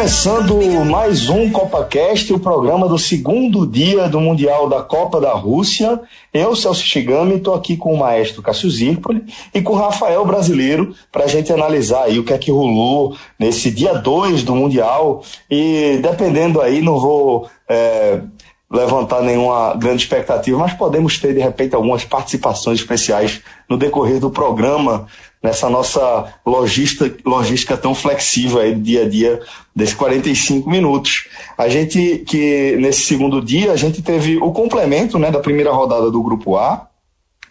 Começando mais um CopaCast, o programa do segundo dia do Mundial da Copa da Rússia. Eu, Celso Shigami, estou aqui com o maestro Cássio Zirpoli e com o Rafael Brasileiro para a gente analisar aí o que é que rolou nesse dia 2 do Mundial. E dependendo aí, não vou é, levantar nenhuma grande expectativa, mas podemos ter de repente algumas participações especiais no decorrer do programa nessa nossa logística, logística tão flexível aí do dia a dia desses 45 minutos. A gente que nesse segundo dia a gente teve o complemento, né, da primeira rodada do grupo A,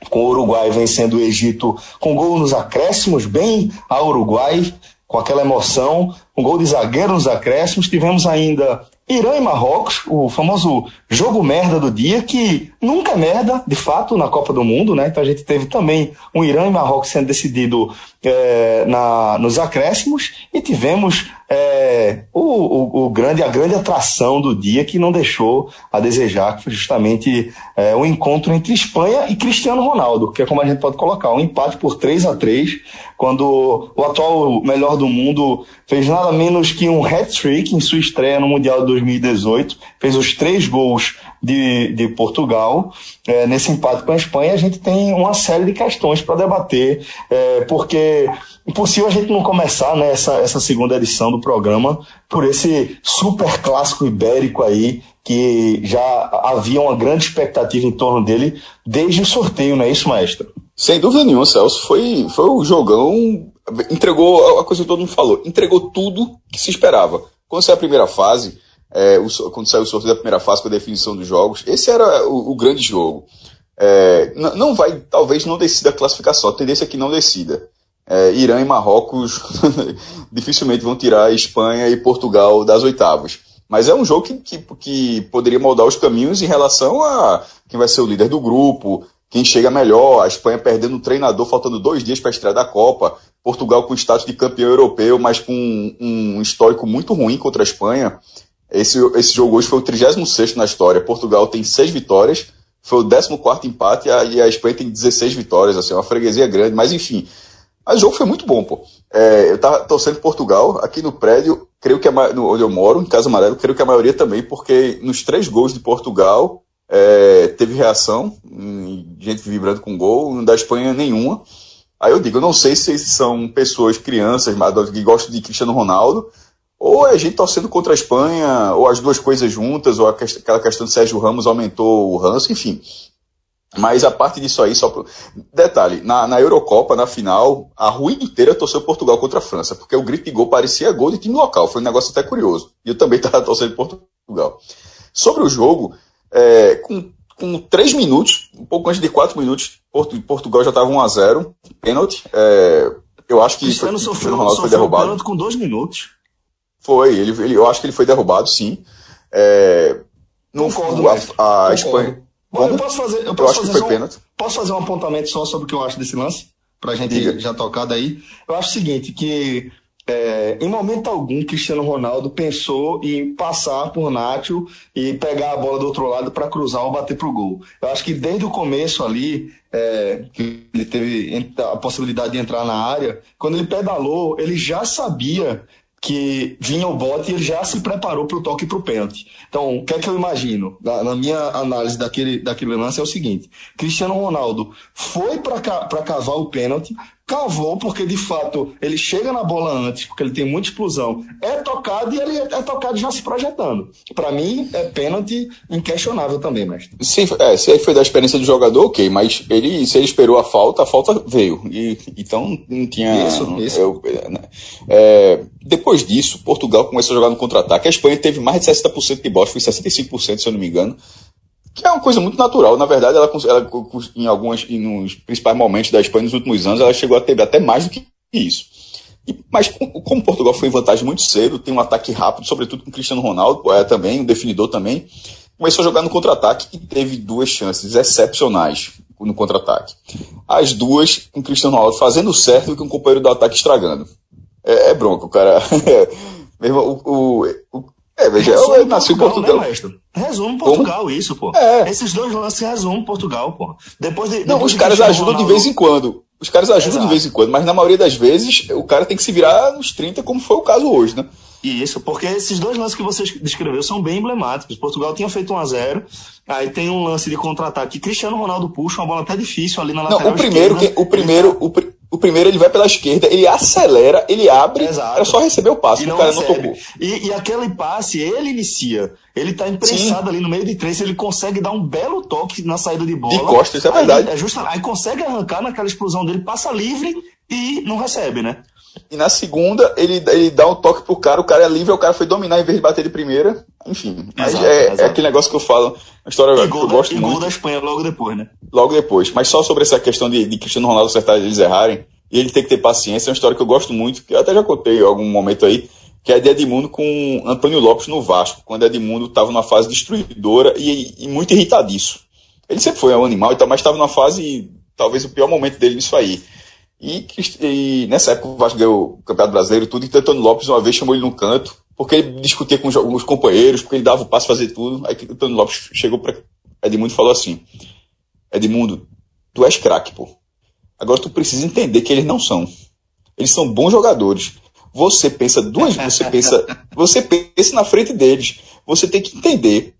com o Uruguai vencendo o Egito com gol nos acréscimos, bem a Uruguai, com aquela emoção, um gol de zagueiro nos acréscimos. Tivemos ainda Irã e Marrocos, o famoso jogo merda do dia, que nunca é merda, de fato, na Copa do Mundo, né? Então a gente teve também um Irã e Marrocos sendo decidido é, na, nos acréscimos e tivemos é, o, o, o, grande, a grande atração do dia que não deixou a desejar, que foi justamente é, o encontro entre Espanha e Cristiano Ronaldo, que é como a gente pode colocar, um empate por 3 a 3 quando o atual melhor do mundo fez nada menos que um hat-trick em sua estreia no Mundial de 2018, fez os três gols de, de Portugal. É, nesse empate com a Espanha, a gente tem uma série de questões para debater, é, porque impossível a gente não começar né, essa, essa segunda edição do programa por esse super clássico ibérico aí, que já havia uma grande expectativa em torno dele desde o sorteio, não é isso, maestro? Sem dúvida nenhuma, Celso. Foi, foi o jogão. Entregou a coisa que todo mundo falou. Entregou tudo que se esperava. Quando saiu a primeira fase, é, o, quando saiu o sorteio da primeira fase com a definição dos jogos, esse era o, o grande jogo. É, não vai, talvez não decida a classificação, a tendência é que não decida. É, Irã e Marrocos dificilmente vão tirar Espanha e Portugal das oitavas. Mas é um jogo que, que, que, poderia moldar os caminhos em relação a quem vai ser o líder do grupo, quem chega melhor, a Espanha perdendo o treinador, faltando dois dias para a estreia da Copa, Portugal com status de campeão europeu, mas com um, um histórico muito ruim contra a Espanha. Esse, esse jogo hoje foi o 36 na história. Portugal tem seis vitórias, foi o 14 empate e a, e a Espanha tem 16 vitórias, assim, uma freguesia grande, mas enfim. Mas o jogo foi muito bom, pô. É, eu tava torcendo Portugal, aqui no prédio, creio que a, no, onde eu moro, em Casa Amarelo, creio que a maioria também, porque nos três gols de Portugal é, teve reação, gente vibrando com gol, da Espanha nenhuma. Aí eu digo, eu não sei se são pessoas, crianças, que gostam de Cristiano Ronaldo, ou é gente torcendo contra a Espanha, ou as duas coisas juntas, ou aquela questão de Sérgio Ramos aumentou o ranço, enfim. Mas a parte disso aí, só pro... Detalhe, na, na Eurocopa, na final, a rua inteira torceu Portugal contra a França, porque o grito de gol parecia gol de time local, foi um negócio até curioso. E eu também estava torcendo Portugal. Sobre o jogo, é, com, com três minutos, um pouco antes de quatro minutos, Portugal já estava 1 a 0 pênalti. É, eu acho que Cristiano foi, sofreu, Ronaldo foi derrubado. pênalti com dois minutos. Foi, ele, ele, eu acho que ele foi derrubado, sim. É, não concordo, a, a Espanha. Bom, eu posso fazer, eu posso eu fazer, um, posso fazer um apontamento só sobre o que eu acho desse lance? Pra gente Diga. já tocar daí. Eu acho o seguinte, que é, em momento algum, Cristiano Ronaldo pensou em passar por Nacho e pegar a bola do outro lado para cruzar ou bater pro gol. Eu acho que desde o começo ali, é, que ele teve a possibilidade de entrar na área, quando ele pedalou, ele já sabia que vinha o bote e ele já se preparou para o toque para o pênalti. Então, o que é que eu imagino? Na, na, minha análise daquele, daquele lance é o seguinte: Cristiano Ronaldo foi para cavar o pênalti, cavou, porque de fato ele chega na bola antes, porque ele tem muita explosão, é tocado e ele é, é tocado já se projetando. Para mim, é pênalti inquestionável também, mestre. Sim, é, se foi da experiência do jogador, ok, mas ele, se ele esperou a falta, a falta veio. E, então não tinha. Isso, isso. Eu, né, é, depois disso, Portugal começou a jogar no contra-ataque. A Espanha teve mais de 60% de bola, foi 65%, se eu não me engano que é uma coisa muito natural. Na verdade, ela, ela em alguns, nos principais momentos da Espanha nos últimos anos, ela chegou a ter até mais do que isso. E, mas como Portugal foi em vantagem muito cedo, tem um ataque rápido, sobretudo com Cristiano Ronaldo, é, também, um definidor também, começou a jogar no contra-ataque e teve duas chances excepcionais no contra-ataque. As duas com Cristiano Ronaldo fazendo certo e com o companheiro do ataque estragando. É, é bronco, cara. O, o, o é, veja, eu, eu nasci em Portugal. Né, Resume Portugal Como? isso, pô. É. Esses dois lances resumem Portugal, pô. Depois de, não, os caras ajudam de vez em quando. Os caras ajudam Exato. de vez em quando, mas na maioria das vezes o cara tem que se virar nos 30, como foi o caso hoje, né? Isso, porque esses dois lances que você descreveu são bem emblemáticos. Portugal tinha feito 1 a 0 aí tem um lance de contra-ataque. Cristiano Ronaldo puxa uma bola até difícil ali na lateral Não, o primeiro, esquerda, que, o primeiro, o, o, primeiro ele vai pela esquerda, ele acelera, ele abre, Exato. é só receber o passe, o cara recebe. não tocou. E, e aquele passe, ele inicia. Ele tá imprensado Sim. ali no meio de três, ele consegue dar um belo toque na saída de bola. De costas, isso é verdade. Aí, é justo, aí consegue arrancar naquela explosão dele, passa livre e não recebe, né? E na segunda, ele, ele dá um toque pro cara, o cara é livre, o cara foi dominar em vez de bater de primeira. Enfim, mas exato, é, exato. é, aquele negócio que eu falo, uma história e que eu gosto e muito. gol da Espanha logo depois, né? Logo depois. Mas só sobre essa questão de, de Cristiano Ronaldo acertar eles errarem, e ele tem que ter paciência, é uma história que eu gosto muito, que eu até já contei em algum momento aí, que é de Edmundo com Antônio Lopes no Vasco, quando Edmundo estava numa fase destruidora e, e, muito irritadiço. Ele sempre foi um animal, mas estava numa fase, talvez o pior momento dele nisso aí. E, e, nessa época o Vasco deu o Campeonato Brasileiro e tudo, e Antônio Lopes uma vez chamou ele num canto, porque ele discutia com os, os companheiros, porque ele dava o passo fazer tudo. Aí o Antônio Lopes chegou para Edmundo e falou assim: Edmundo, tu és craque, pô. Agora tu precisa entender que eles não são. Eles são bons jogadores. Você pensa duas, você pensa, você pensa na frente deles. Você tem que entender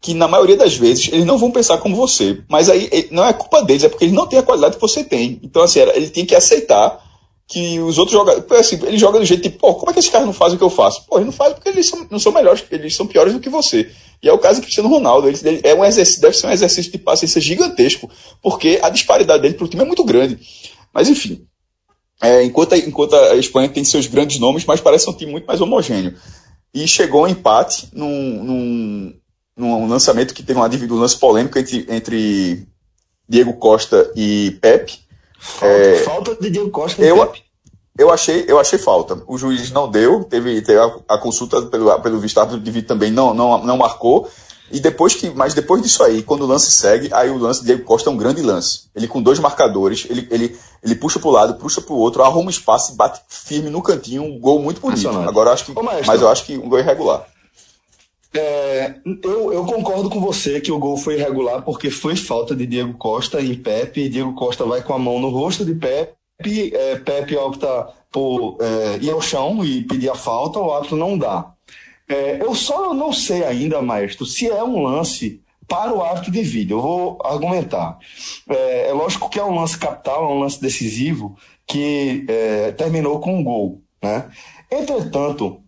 que na maioria das vezes eles não vão pensar como você. Mas aí não é culpa deles, é porque eles não têm a qualidade que você tem. Então, assim, ele tem que aceitar que os outros jogadores. Assim, ele joga do jeito tipo, pô, como é que esses caras não fazem o que eu faço? Pô, eles não fazem porque eles são, não são melhores, eles são piores do que você. E é o caso do Cristiano Ronaldo. Ele, ele, é um exercício, deve ser um exercício de paciência gigantesco, porque a disparidade dele pro time é muito grande. Mas enfim. É, enquanto, a, enquanto a Espanha tem seus grandes nomes, mas parece um time muito mais homogêneo. E chegou um empate num, num num lançamento que teve uma um lance polêmico entre, entre Diego Costa e Pepe. Falta, é, falta de Diego Costa eu. Eu achei, eu achei falta. O juiz não deu, teve, teve a, a, consulta pelo, pelo visto de vídeo também não, não, não marcou. E depois que, mas depois disso aí, quando o lance segue, aí o lance de Diego Costa é um grande lance. Ele com dois marcadores, ele, ele, ele puxa para o lado, puxa para o outro, arruma espaço e bate firme no cantinho, um gol muito bonito. Agora acho que, Ô, mas eu acho que um gol irregular. É, eu, eu, concordo com você que o gol foi irregular porque foi falta de Diego Costa em Pepe. Diego Costa vai com a mão no rosto de Pepe. É, Pepe opta por é, ir ao chão e pedir a falta, o árbitro não dá. É, eu só não sei ainda, maestro, se é um lance para o árbitro de vídeo. Eu vou argumentar. É, é lógico que é um lance capital, é um lance decisivo que é, terminou com um gol. Né? Entretanto,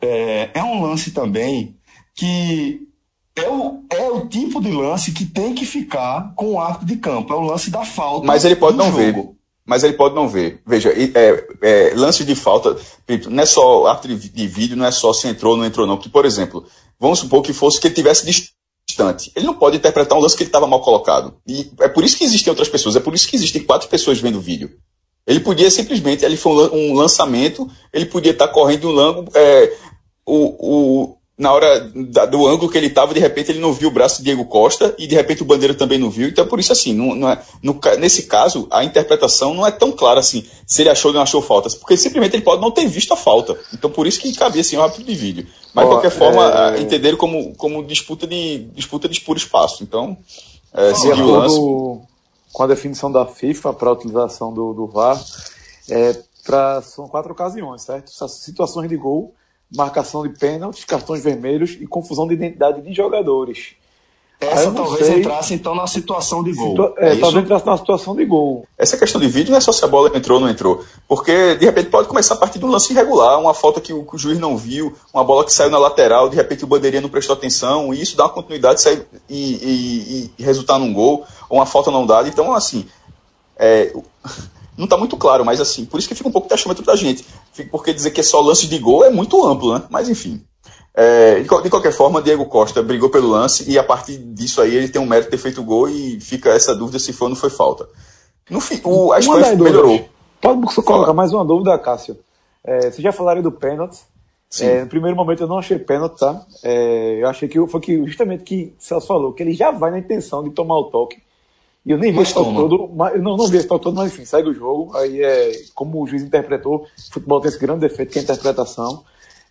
é, é um lance também que é o, é o tipo de lance que tem que ficar com o arco de campo. É o lance da falta. Mas ele pode não jogo. ver. Mas ele pode não ver. Veja, é, é, lance de falta, não é só árbitro de vídeo, não é só se entrou ou não entrou, não. Porque, por exemplo, vamos supor que fosse que ele tivesse distante. Ele não pode interpretar um lance que ele estava mal colocado. E é por isso que existem outras pessoas, é por isso que existem quatro pessoas vendo o vídeo. Ele podia simplesmente, ele foi um lançamento, ele podia estar correndo um lango, é, o, o, na hora da, do ângulo que ele estava, de repente ele não viu o braço de Diego Costa e de repente o Bandeira também não viu. Então, por isso, assim, não, não é, no, nesse caso, a interpretação não é tão clara assim, se ele achou ou não achou faltas, porque simplesmente ele pode não ter visto a falta. Então, por isso que cabia assim, um rápido de vídeo. Mas, de qualquer forma, é... entenderam como, como disputa, de, disputa de puro espaço. Então, é, o lance. Com a definição da FIFA para a utilização do, do VAR, é, pra, são quatro ocasiões, certo? Situações de gol marcação de pênaltis, cartões vermelhos e confusão de identidade de jogadores. Essa talvez sei. entrasse então na situação de gol. Situa é, é talvez entrasse na situação de gol. Essa questão de vídeo não é só se a bola entrou ou não entrou. Porque de repente pode começar a partir de um lance irregular, uma falta que o, que o, juiz não viu, uma bola que saiu na lateral, de repente o bandeirinha não prestou atenção, e isso dá uma continuidade e, e, e resultar num gol, ou uma falta não dada. Então, assim, é, não está muito claro, mas assim, por isso que fica um pouco taxômetro da gente. Porque dizer que é só lance de gol é muito amplo, né? Mas enfim. É, de qualquer forma, Diego Costa brigou pelo lance e a partir disso aí ele tem um mérito de ter feito o gol e fica essa dúvida se foi ou não foi falta. No fim, o, a Espanha melhorou. Pode colocar mais uma dúvida, Cássio. É, vocês já falaram do pênalti. É, no primeiro momento eu não achei pênalti, tá? É, eu achei que foi que, justamente que o Celso falou, que ele já vai na intenção de tomar o toque. E eu nem vi esse toque todo, mas, não, não vi esse todo, mas enfim, segue o jogo. Aí é como o juiz interpretou, o futebol tem esse grande defeito que é a interpretação.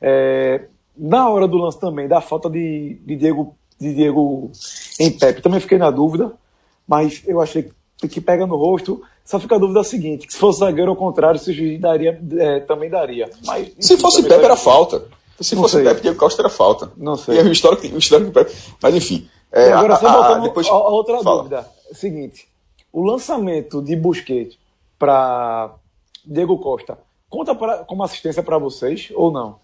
É, na hora do lance também, da falta de, de, Diego, de Diego em Pepe, também fiquei na dúvida, mas eu achei que pega no rosto. Só fica a dúvida seguinte: se fosse zagueiro ao contrário, se o juiz daria, é, também daria. Mas, enfim, Se fosse Pepe, era falta. Se Não fosse sei. Pepe, Diego Costa era falta. Não sei. E aí o histórico, o histórico do Pepe. Mas enfim. É, agora, a- só a- voltando depois- a outra Fala. dúvida. O seguinte: o lançamento de Busquets para Diego Costa conta pra, como assistência para vocês ou não?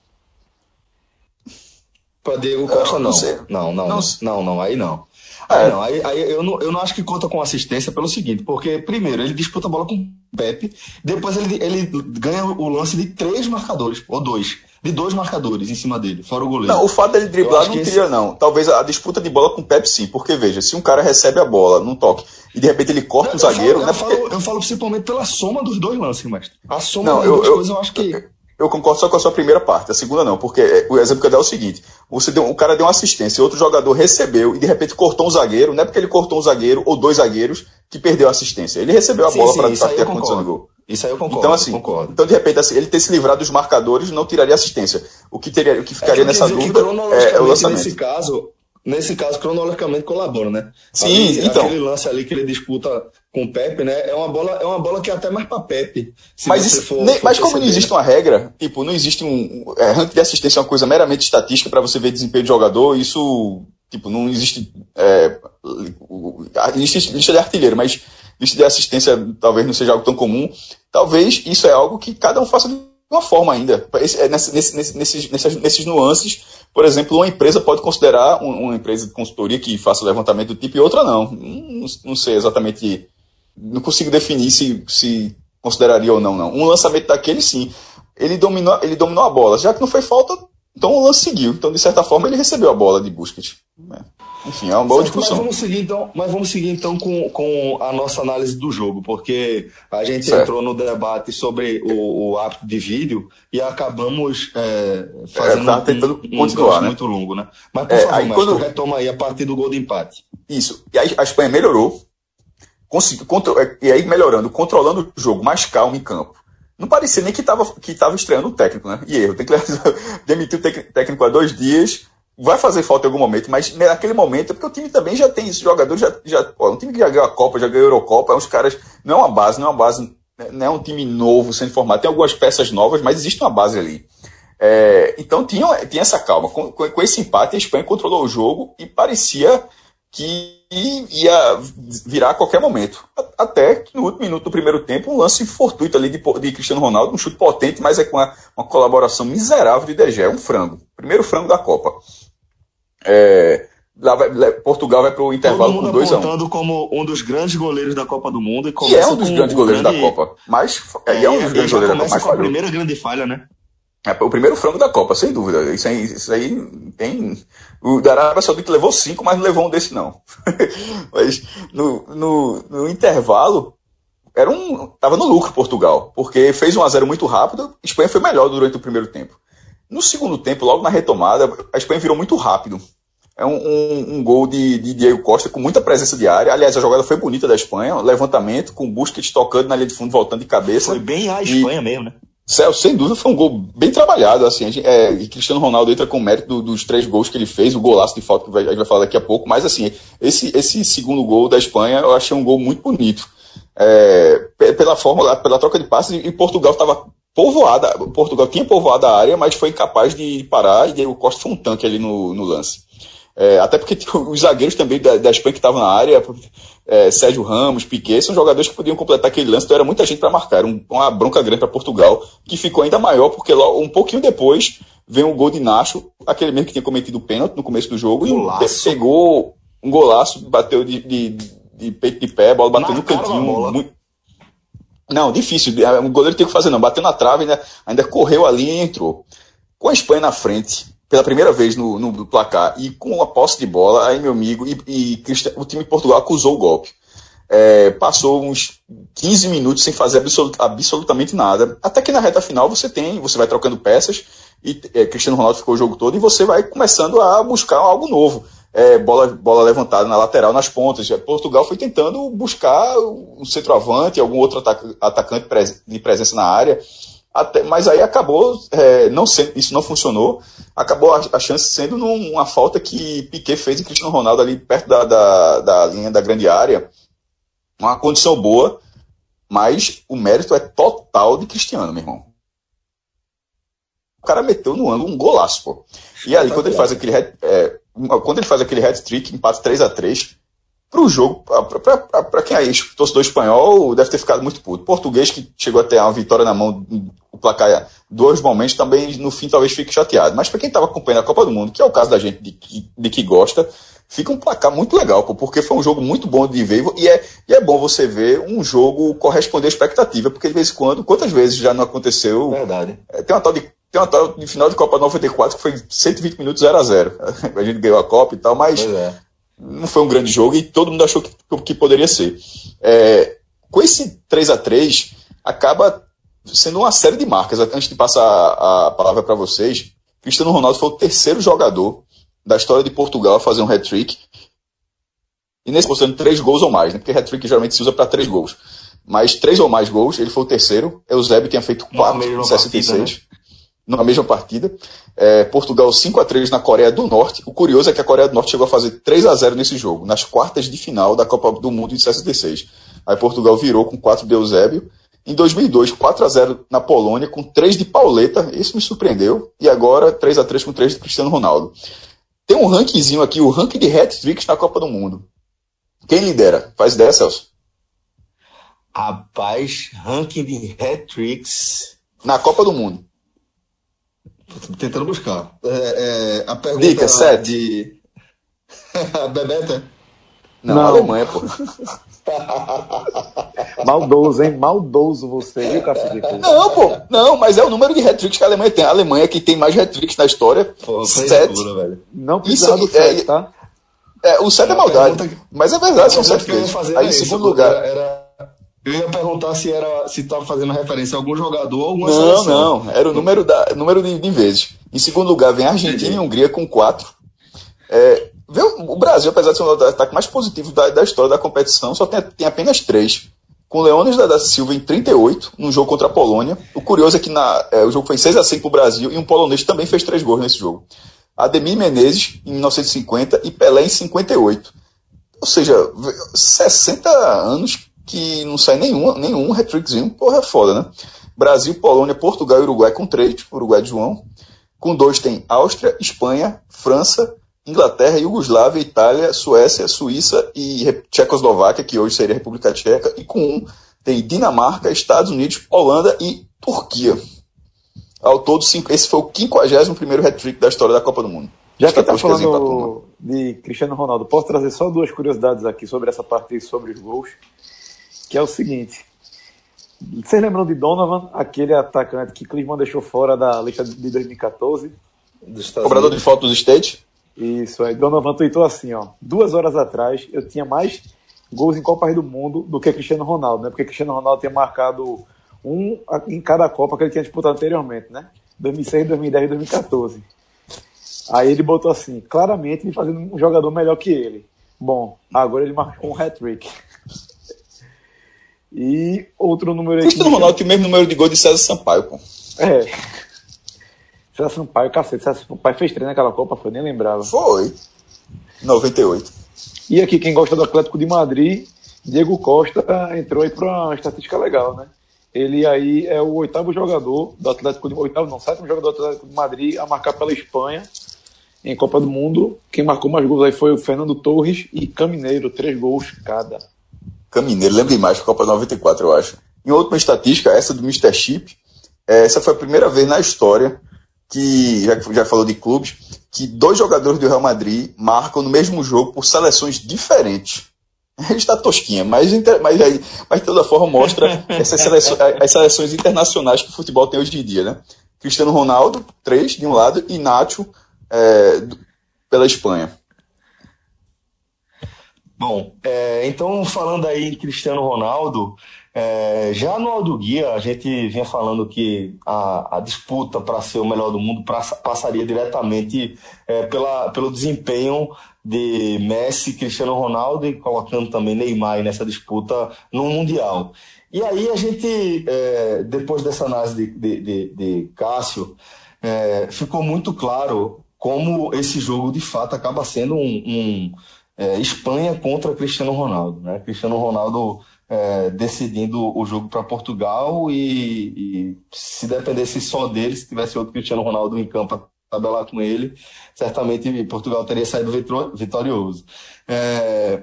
Pra Diego Costa, não não. sei. Não, não, Não não, não, não, aí não. É. Aí não, aí, aí eu não, eu não acho que conta com assistência pelo seguinte, porque primeiro ele disputa a bola com o Pepe, depois ele, ele ganha o lance de três marcadores, ou dois, de dois marcadores em cima dele, fora o goleiro. Não, o fato dele Eu driblar não que esse- teria, não. Talvez a disputa de bola com o Pepe sim, porque veja, se um cara recebe a bola num toque e de repente ele corta o eu, zagueiro, falo, né? eu, Porque- falo, eu falo principalmente pela soma dos dois lances, mestre. A soma Não, das eu, duas eu, coisas eu acho que. Eu concordo só com a sua primeira parte, a segunda não, porque é, o exemplo que eu dou é o seguinte: você deu, o cara deu uma assistência, outro jogador recebeu e de repente cortou um zagueiro, não é porque ele cortou um zagueiro ou dois zagueiros que perdeu a assistência. Ele recebeu a Sim, bola para ter a condição de gol. Isso aí eu concordo. Então, assim, concordo. então, de repente, assim, ele ter se livrado dos marcadores não tiraria assistência. O que, teria, o que É, ficaria quer nessa dizer que dúvida é, é o lançamento. Nesse caso, nesse caso, cronologicamente colabora, né? Sim, Ali, então. Aquele lance ali que ele disputa com o Pepe, né? É uma bola, é uma bola que é até mais pra Pepe. Mas, isso- for- nem- for mas como não existe uma regra, tipo, não existe um. É, ranking de assistência é uma coisa meramente estatística para você ver desempenho de jogador, isso, tipo, não existe. É, existe lista de artilheiro, mas lista de assistência talvez não seja algo tão comum. Talvez isso é algo que cada um faça de uma forma ainda. Esse- é nesse- nesse- nesse- nesses, nessas- nesses nuances, por exemplo, uma empresa pode considerar um- uma empresa de consultoria que faça levantamento do tipo e outra não. Não, não sei exatamente não consigo definir se, se consideraria ou não, não. Um lançamento daquele, sim. Ele dominou, ele dominou a bola. Já que não foi falta, então o lance seguiu. Então, de certa forma, ele recebeu a bola de Busquets. É. Enfim, é uma boa Certo, mas discussão. vamos seguir então, mas vamos seguir então com, com a nossa análise do jogo, porque a gente Certo. entrou no debate sobre o, o árbitro de vídeo e acabamos é, fazendo tava tentando um, um continuar, gancho né? muito longo, né? Mas por É, favor, aí quando- retoma aí a partir do gol de empate. Isso. E aí a Espanha melhorou. Contro- e aí melhorando, controlando o jogo, mais calmo em campo. Não parecia nem que estava que tava estreando o técnico, né? E erro. Tem que demitir o técnico há dois dias. Vai fazer falta em algum momento, mas naquele momento, é porque o time também já tem isso. Jogador já. já ó, um time que já ganhou a Copa, já ganhou a Eurocopa, é uns caras. Não é uma base, não é uma base. Não é um time novo sendo formado. Tem algumas peças novas, mas existe uma base ali. É, então tinha, tinha essa calma. Com, com, com esse empate, a Espanha controlou o jogo e parecia que ia virar a qualquer momento. Até que no último minuto do primeiro tempo, um lance fortuito ali de, de Cristiano Ronaldo, um chute potente, mas é com uma, uma colaboração miserável de De Gea, um frango. Primeiro frango da Copa. É, vai- Portugal vai para o intervalo com mundo 2 a 1 apontando como um dos grandes goleiros da Copa do Mundo. E, E é um dos grandes goleiros grande- da Copa. Mas É, é um dos e grandes goleiros da Copa. começa Mais com a primeira grande falha, né? É, o primeiro frango da Copa, sem dúvida. Isso aí, isso aí tem. O da Arábia Saudita levou cinco, mas não levou um desse, não. mas no, no, no intervalo, era um. Tava no lucro Portugal, porque fez um a 0 muito rápido, a Espanha foi melhor durante o primeiro tempo. No segundo tempo, logo na retomada, a Espanha virou muito rápido. É um, um, um gol de, de Diego Costa com muita presença de área. Aliás, a jogada foi bonita da Espanha. Levantamento, com Busquets tocando na linha de fundo, voltando de cabeça. Foi bem a E- Espanha mesmo, né? Celso, sem dúvida, foi um gol bem trabalhado. Assim, gente- é, e Cristiano Ronaldo entra com mérito do- dos três gols que ele fez, o golaço de falta que vai- a gente vai falar daqui a pouco. Mas, assim, esse, esse segundo gol da Espanha eu achei um gol muito bonito. É, pe- pela forma, pela troca de passes, e Portugal estava povoada. Portugal tinha povoado a área, mas foi incapaz de parar. E o Costa foi um tanque ali no, no lance. É, até porque tipo, os zagueiros também da, da Espanha que estavam na área, é, Sérgio Ramos, Piquet, são jogadores que podiam completar aquele lance, então era muita gente para marcar. Era um- uma bronca grande para Portugal, que ficou ainda maior, porque logo, um pouquinho depois veio o gol de Nacho, aquele mesmo que tinha cometido o pênalti no começo do jogo, Golaço. e pegou um golaço, bateu de, de, de peito de pé, a bola bateu Na no cantinho. muito- Não, difícil. O goleiro tem que fazer, não. Bateu na trave, ainda, ainda correu ali e entrou. Com a Espanha na frente, pela primeira vez no, no placar, e com a posse de bola, aí meu amigo, e, e o time de Portugal acusou o golpe. É, passou uns 15 minutos sem fazer absolut- absolutamente nada. Até que na reta final você tem, você vai trocando peças, e é, Cristiano Ronaldo ficou o jogo todo, e você vai começando a buscar algo novo. É, bola, bola levantada na lateral, nas pontas. Portugal foi tentando buscar um centroavante, algum outro ataca- atacante de presença na área. Até- mas aí acabou, é, não sendo, isso não funcionou, acabou a, a chance sendo numa falta que Piquet fez em Cristiano Ronaldo ali perto da, da, da linha da grande área. uma condição boa, mas o mérito é total de Cristiano, meu irmão. O cara meteu no ângulo um golaço, pô. E aí, quando ele faz aquele, é, quando ele faz aquele hat-trick, empate 3 a 3 para o jogo, para quem é torcedor espanhol, deve ter ficado muito puto. Português que chegou a ter uma vitória na mão, o placar dois momentos, também no fim talvez fique chateado. Mas para quem estava acompanhando a Copa do Mundo, que é o caso da gente de, de, de que gosta, fica um placar muito legal, pô, porque foi um jogo muito bom de ver e é, e é bom você ver um jogo corresponder à expectativa, porque de vez em quando, quantas vezes já não aconteceu? Verdade. É, tem uma tal de tem uma tal de final de Copa 94 que foi 120 minutos 0 a 0 A gente ganhou a Copa e tal, mas é. Não foi um grande jogo e todo mundo achou que, que poderia ser. É, com esse 3 a 3 acaba sendo uma série de marcas. Antes de passar a, palavra para vocês, Cristiano Ronaldo foi o terceiro jogador da história de Portugal a fazer um hat-trick. E nesse postando três gols ou mais, né? Porque hat-trick geralmente se usa para três gols. Mas três ou mais gols, ele foi o terceiro. Eusébio tinha feito quatro em 66. Partida, né? Na mesma partida. É, Portugal 5 a 3 na Coreia do Norte. O curioso é que a Coreia do Norte chegou a fazer 3 a 0 nesse jogo, nas quartas de final da Copa do Mundo de 66. Aí Portugal virou com 4 de Eusébio. Em 2002, 4 a 0 na Polônia, com 3 de Pauleta. Isso me surpreendeu. E agora 3 a 3 com 3 de Cristiano Ronaldo. Tem um rankingzinho aqui, o ranking de hat-tricks na Copa do Mundo. Quem lidera? Faz ideia, Celso? Rapaz, ranking de hat-tricks. Na Copa do Mundo. Tentando buscar. É, é, a pergunta Dica, sete. de. Bebeta? Não, Não. Alemanha, pô. Maldoso, hein? Maldoso você, viu, Café Não, pô. Não, mas é o número de hat-tricks que a Alemanha tem. A Alemanha é que tem mais hat-tricks na história. Pô, sete. velho. Não precisa Isso, do sete, é, tá? É, o sete é maldade. Que... Mas é verdade, são sete vezes. Aí, em segundo lugar... Era... Eu ia perguntar se era se estava fazendo referência a algum jogador ou alguma não, seleção. Não, não. Era o número, da, número de, de vezes. Em segundo lugar, vem a Argentina e a Hungria com quatro. É, o Brasil, apesar de ser o ataque mais positivo da, da história da competição, só tem, tem apenas três. Com Leones da, da Silva em 38, num jogo contra a Polônia. O curioso é que na, é, o jogo foi 6 a 5 para o Brasil e um polonês também fez três gols nesse jogo. Ademir Menezes em 1950 e Pelé em 58. Ou seja, 60 anos que não sai nenhum, nenhum hat-trickzinho, porra, é foda, né? Brasil, Polônia, Portugal e Uruguai com três, Uruguai de João. Com dois tem Áustria, Espanha, França, Inglaterra, Iugoslávia, Itália, Suécia, Suíça e Tchecoslováquia, que hoje seria a República Tcheca, e com um tem Dinamarca, Estados Unidos, Holanda e Turquia. Ao todo, esse foi o 51 hat-trick da história da Copa do Mundo. Já que está falando de Cristiano Ronaldo, posso trazer só duas curiosidades aqui sobre essa partida e sobre os gols, que é o seguinte. Vocês lembram de Donovan, aquele atacante que Klinsmann deixou fora da lista de 2014? Cobrador de fotos do State? Isso, aí Donovan tweetou assim, ó. Duas horas atrás eu tinha mais gols em Copas do Mundo do que Cristiano Ronaldo, né? Porque Cristiano Ronaldo tinha marcado um em cada Copa que ele tinha disputado anteriormente, né? 2006, 2010 e 2014. Aí ele botou assim, claramente me fazendo um jogador melhor que ele. Bom, agora ele marcou um hat-trick. E outro número aí. Cristiano Ronaldo tem o mesmo número de gols de César Sampaio, pô. É. César Sampaio, cacete, César Sampaio fez treino naquela Copa, foi, nem lembrava. Foi. 98. E aqui, quem gosta do Atlético de Madrid, Diego Costa entrou aí para uma estatística legal, né? Ele aí é o oitavo jogador do Atlético de oitavo não, sétimo jogador do Atlético de Madrid a marcar pela Espanha em Copa do Mundo. Quem marcou mais gols aí foi o Fernando Torres e Camineiro, três gols cada. Camineiro, lembra demais, Copa 94, eu acho. Em outra estatística, essa do Mr. Chip, essa foi a primeira vez na história que já, já falou de clubes, que dois jogadores do Real Madrid marcam no mesmo jogo por seleções diferentes. Está tosquinha, mas, mas, mas de toda forma mostra essas seleções, as seleções internacionais que o futebol tem hoje em dia, né? Cristiano Ronaldo, três de um lado, e Nacho é, pela Espanha. Bom, é, então falando aí em Cristiano Ronaldo, é, já no Aldo Guia, a gente vinha falando que a, a disputa para ser o melhor do mundo pra, passaria diretamente é, pela, pelo desempenho de Messi, Cristiano Ronaldo e colocando também Neymar nessa disputa no Mundial. E aí a gente, é, depois dessa análise de, de, de, de Cássio, é, ficou muito claro como esse jogo de fato acaba sendo um, um é, Espanha contra Cristiano Ronaldo. Né? Cristiano Ronaldo é, decidindo o jogo para Portugal e, e, se dependesse só dele, se tivesse outro Cristiano Ronaldo em campo tabelar com ele, certamente Portugal teria saído vitorioso. É,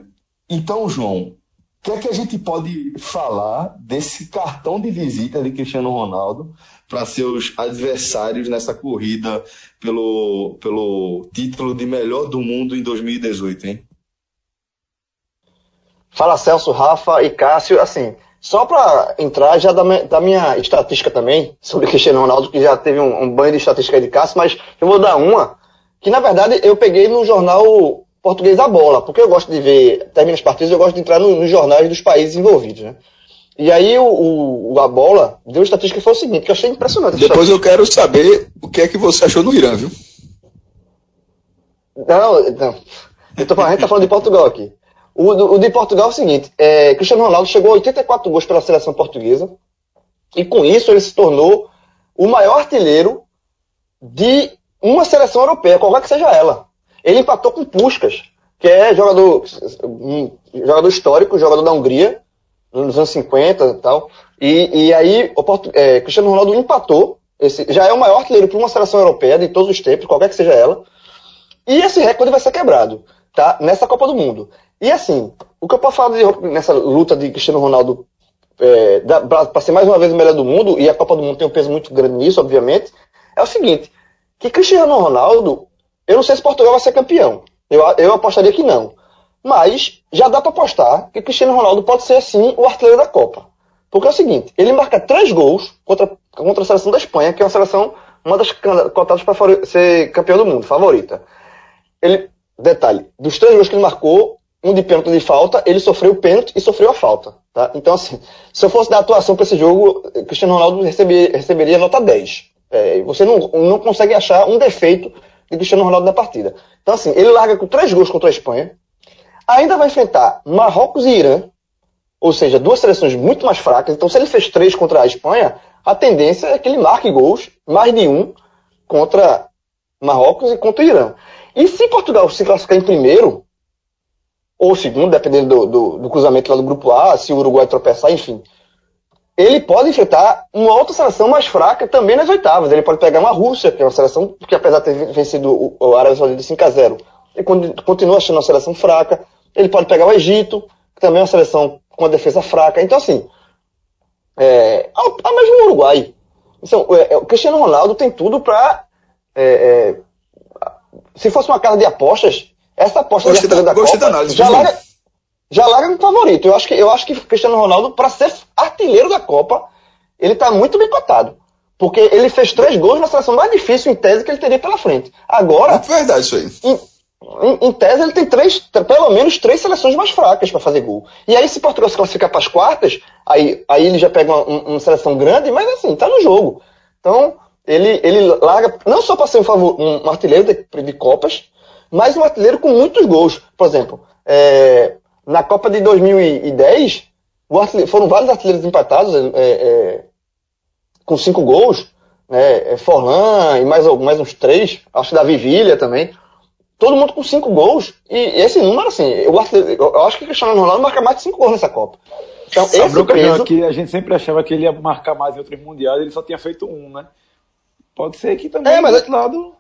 então, João, o que é que a gente pode falar desse cartão de visita de Cristiano Ronaldo para seus adversários nessa corrida pelo, pelo título de melhor do mundo em 2018, hein? Fala Celso, Rafa e Cássio. Assim, só para entrar já da, da, minha estatística também, sobre Cristiano Ronaldo, que já teve um, um banho de estatística de Cássio, mas eu vou dar uma, que na verdade eu peguei no jornal português A Bola, porque eu gosto de ver, termina as partidas, eu gosto de entrar no, nos jornais dos países envolvidos, né? E aí o, o, o A Bola deu uma estatística que foi o seguinte, que eu achei impressionante. Depois eu quero saber o que é que você achou no Irã, viu? Não, não. Eu tô, a gente tá falando de Portugal aqui. O, o de Portugal é o seguinte: é, Cristiano Ronaldo chegou a 84 gols pela seleção portuguesa, e com isso ele se tornou o maior artilheiro de uma seleção europeia, qualquer que seja ela. Ele empatou com Puskas, que é jogador, jogador histórico, jogador da Hungria, nos anos 50 e tal. E, e aí o Porto, é, Cristiano Ronaldo empatou, esse, já é o maior artilheiro para uma seleção europeia de todos os tempos, qualquer que seja ela. E esse recorde vai ser quebrado, tá? Nessa Copa do Mundo. E assim, o que eu posso falar de, nessa luta de Cristiano Ronaldo é, para ser mais uma vez o melhor do mundo, e a Copa do Mundo tem um peso muito grande nisso, obviamente, é o seguinte, que Cristiano Ronaldo, eu não sei se Portugal vai ser campeão. Eu, eu apostaria que não. Mas já dá para apostar que Cristiano Ronaldo pode ser, sim, o artilheiro da Copa. Porque é o seguinte, ele marca três gols contra, contra a seleção da Espanha, que é uma seleção, uma das cotadas para ser campeão do mundo, favorita. Ele, detalhe, dos três gols que ele marcou, um de pênalti de falta, ele sofreu o pênalti e sofreu a falta. Tá? Então, assim, se eu fosse dar atuação para esse jogo, Cristiano Ronaldo receberia, nota 10. É, você não, não consegue achar um defeito de Cristiano Ronaldo na partida. Então, assim, ele larga com três gols contra a Espanha, ainda vai enfrentar Marrocos e Irã, ou seja, duas seleções muito mais fracas. Então, se ele fez três contra a Espanha, a tendência é que ele marque gols, mais de um, contra Marrocos e contra o Irã. E se Portugal se classificar em primeiro, ou segundo, dependendo do, do, do, cruzamento lá do grupo A, se o Uruguai tropeçar, enfim. Ele pode enfrentar uma outra seleção mais fraca também nas oitavas. Ele pode pegar uma Rússia, que é uma seleção que, apesar de ter vencido o, o Arábia Saudita 5 a 0 ele continua sendo uma seleção fraca. Ele pode pegar o Egito, que também é uma seleção com uma defesa fraca. Então, assim, é, ao, ao mesmo o Uruguai. Então, é, o Cristiano Ronaldo tem tudo para. É, é, se fosse uma casa de apostas, essa aposta gostei da, da Copa da análise, já, larga, já larga no favorito. Eu acho que eu acho que Cristiano Ronaldo, para ser artilheiro da Copa, ele está muito bem cotado. Porque ele fez três gols na seleção mais difícil, em tese, que ele teria pela frente. Agora. É verdade isso aí. Em, em, em tese, ele tem três, pelo menos três seleções mais fracas para fazer gol. E aí, se Portugal se classificar para as quartas, aí, aí ele já pega uma, uma, seleção grande, mas assim, tá no jogo. Então, ele, ele larga, não só para ser um, favor, um artilheiro de, de Copas, mas um artilheiro com muitos gols. Por exemplo, é, na Copa de 2010, foram vários artilheiros empatados é, é, com cinco gols. Né, é, Forlan e mais, mais uns três, acho que da Vivilha também. Todo mundo com cinco gols. E esse número, assim, eu, eu acho que o Cristiano Ronaldo marca mais de cinco gols nessa Copa. Então, Sabe esse peso... que a gente sempre achava que ele ia marcar mais em outros mundiais, ele só tinha feito um, né? Pode ser que também, é, mas... do outro lado,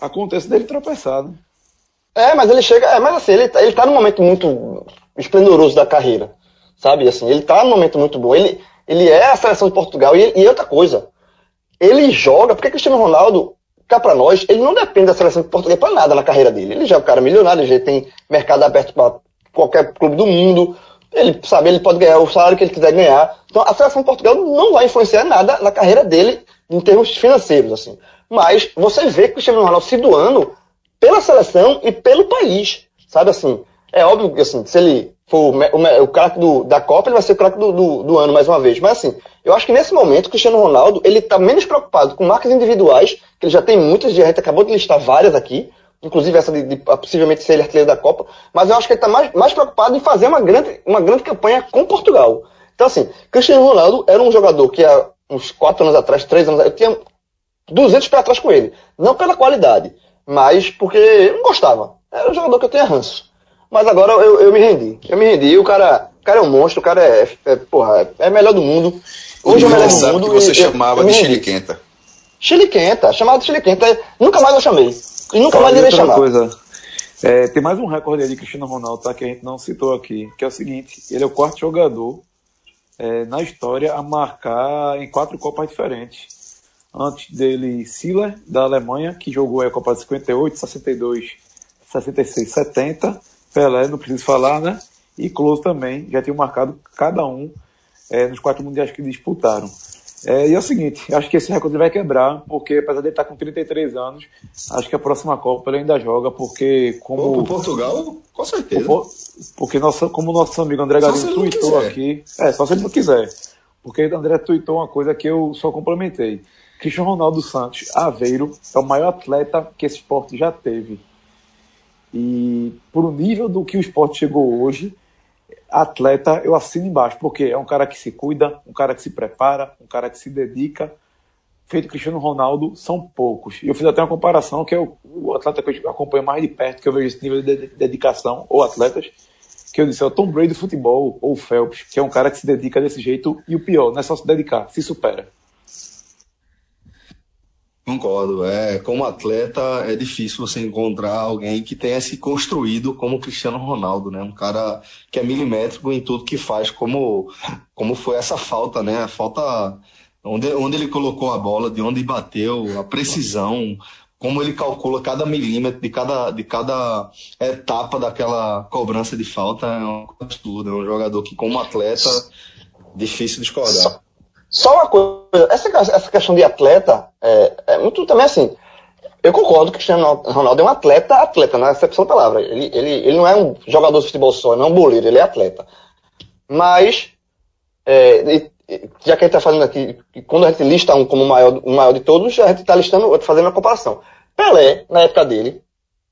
acontece dele tropeçar, né? É, mas ele chega. É, mas assim, ele, ele tá num momento muito esplendoroso da carreira. Sabe? Assim, ele tá num momento muito bom. Ele, ele é a seleção de Portugal. E, e outra coisa, ele joga, porque Cristiano Ronaldo, cá pra nós, ele não depende da seleção de Portugal pra nada na carreira dele. Ele já é um cara milionário, ele já tem mercado aberto para qualquer clube do mundo. Ele sabe, ele pode ganhar o salário que ele quiser ganhar. Então a seleção de Portugal não vai influenciar nada na carreira dele em termos financeiros, assim. Mas você vê que o Cristiano Ronaldo se doando pela seleção e pelo país. Sabe assim? É óbvio que assim, se ele for o, o, craque da Copa, ele vai ser o craque do, do, do, ano mais uma vez. Mas assim, eu acho que nesse momento o Cristiano Ronaldo ele está menos preocupado com marcas individuais, que ele já tem muitas, gente acabou de listar várias aqui, inclusive essa de, de possivelmente ser ele artilheiro da Copa, mas eu acho que ele está mais, mais preocupado em fazer uma grande, uma grande campanha com Portugal. Então assim, Cristiano Ronaldo era um jogador que há uns quatro anos atrás, três anos atrás, eu tinha 200 para trás com ele. Não pela qualidade, mas porque eu não gostava. Era um jogador que eu tinha ranço. Mas agora eu, eu me rendi. Eu me rendi. O cara, o cara é um monstro, o cara é, é, porra, é melhor do mundo. Hoje é o melhor do mundo. que você e, chamava eu, eu de Chiliquenta. Chiliquenta, chamado de Chiliquenta. Nunca mais eu chamei. E nunca mais irei chamar. Coisa. É, tem mais um recorde aí de Cristiano Ronaldo, tá? Que a gente não citou aqui, que é o seguinte: ele é o quarto jogador é, na história a marcar em quatro Copas diferentes. Antes dele, Siller, da Alemanha, que jogou a Copa de 58, 62, 66, 70. Pelé, não preciso falar, né? E Close também, já tinham marcado cada um é, nos quatro mundiais que disputaram. É, e é o seguinte, acho que esse recorde vai quebrar, porque apesar de ele estar com 33 anos, acho que a próxima Copa ele ainda joga, porque como... Para Portugal, com certeza. Porque nosso, como nosso amigo André Galinho tweetou aqui... É, só se ele não quiser. Porque André tweetou uma coisa que eu só complementei. Cristiano Ronaldo Santos Aveiro é o maior atleta que esse esporte já teve. E por o nível do que o esporte chegou hoje, atleta, eu assino embaixo, porque é um cara que se cuida, um cara que se prepara, um cara que se dedica. Feito Cristiano Ronaldo, são poucos. E eu fiz até uma comparação, que é o, o atleta que eu acompanho mais de perto, que eu vejo esse nível de dedicação, ou atletas, que eu disse, é o Tom Brady do futebol, ou o Phelps, que é um cara que se dedica desse jeito, e o pior, não é só se dedicar, se supera. Concordo. É, como atleta, é difícil você encontrar alguém que tenha se construído como Cristiano Ronaldo, né? Um cara que é milimétrico em tudo que faz, como, como foi essa falta, né? A falta onde, onde ele colocou a bola, de onde bateu, a precisão, como ele calcula cada milímetro de cada, de cada etapa daquela cobrança de falta, é um absurdo. É um jogador que, como atleta, difícil discordar. Só uma coisa, essa, essa questão de atleta é, é muito também assim. Eu concordo que o Cristiano Ronaldo é um atleta, atleta, na acepção da palavra. Ele, ele, ele não é um jogador de futebol só, não é um boleiro, ele é atleta. Mas, é, já que a gente está fazendo aqui, quando a gente lista um como o maior, o maior de todos, a gente está listando, fazendo uma comparação. Pelé, na época dele,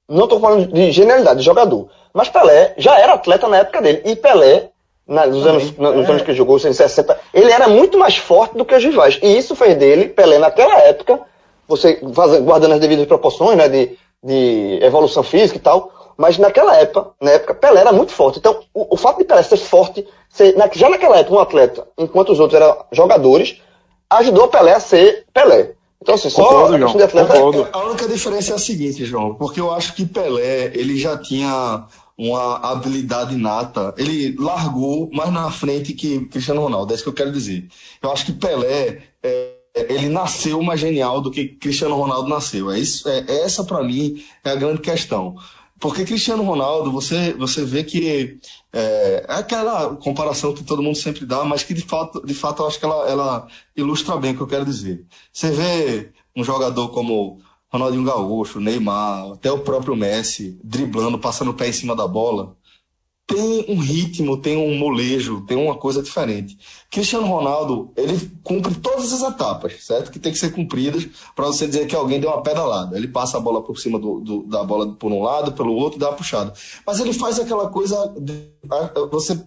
não estou falando de genialidade, de jogador, mas Pelé já era atleta na época dele. E Pelé nos, anos, nos anos que ele jogou, os anos 60, ele era muito mais forte do que os rivais. E isso fez dele, Pelé, naquela época, você guardando as devidas proporções, né, de, de evolução física e tal, mas naquela época, na época, Pelé era muito forte. Então, o, o fato de Pelé ser forte, ser, na, já naquela época, um atleta, enquanto os outros eram jogadores, ajudou Pelé a ser Pelé. Então, assim, só concordo, a questão de atleta. Concordo. A única diferença é a seguinte, João, porque eu acho que Pelé, ele já tinha uma habilidade inata. Ele largou mais na frente que Cristiano Ronaldo, é isso que eu quero dizer. Eu acho que Pelé, é, ele nasceu mais genial do que Cristiano Ronaldo nasceu. É isso, é, essa para mim é a grande questão. Porque Cristiano Ronaldo, você, você vê que é, é, aquela comparação que todo mundo sempre dá, mas que de fato, de fato eu acho que ela, ela ilustra bem o que eu quero dizer. Você vê um jogador como Ronaldinho Gaúcho, Neymar, até o próprio Messi, driblando, passando o pé em cima da bola, tem um ritmo, tem um molejo, tem uma coisa diferente. Cristiano Ronaldo, ele cumpre todas as etapas, certo? Que tem que ser cumpridas para você dizer que alguém deu uma pedalada. Ele passa a bola por cima do, do, da bola por um lado, pelo outro, dá uma puxada. Mas ele faz aquela coisa, a, você,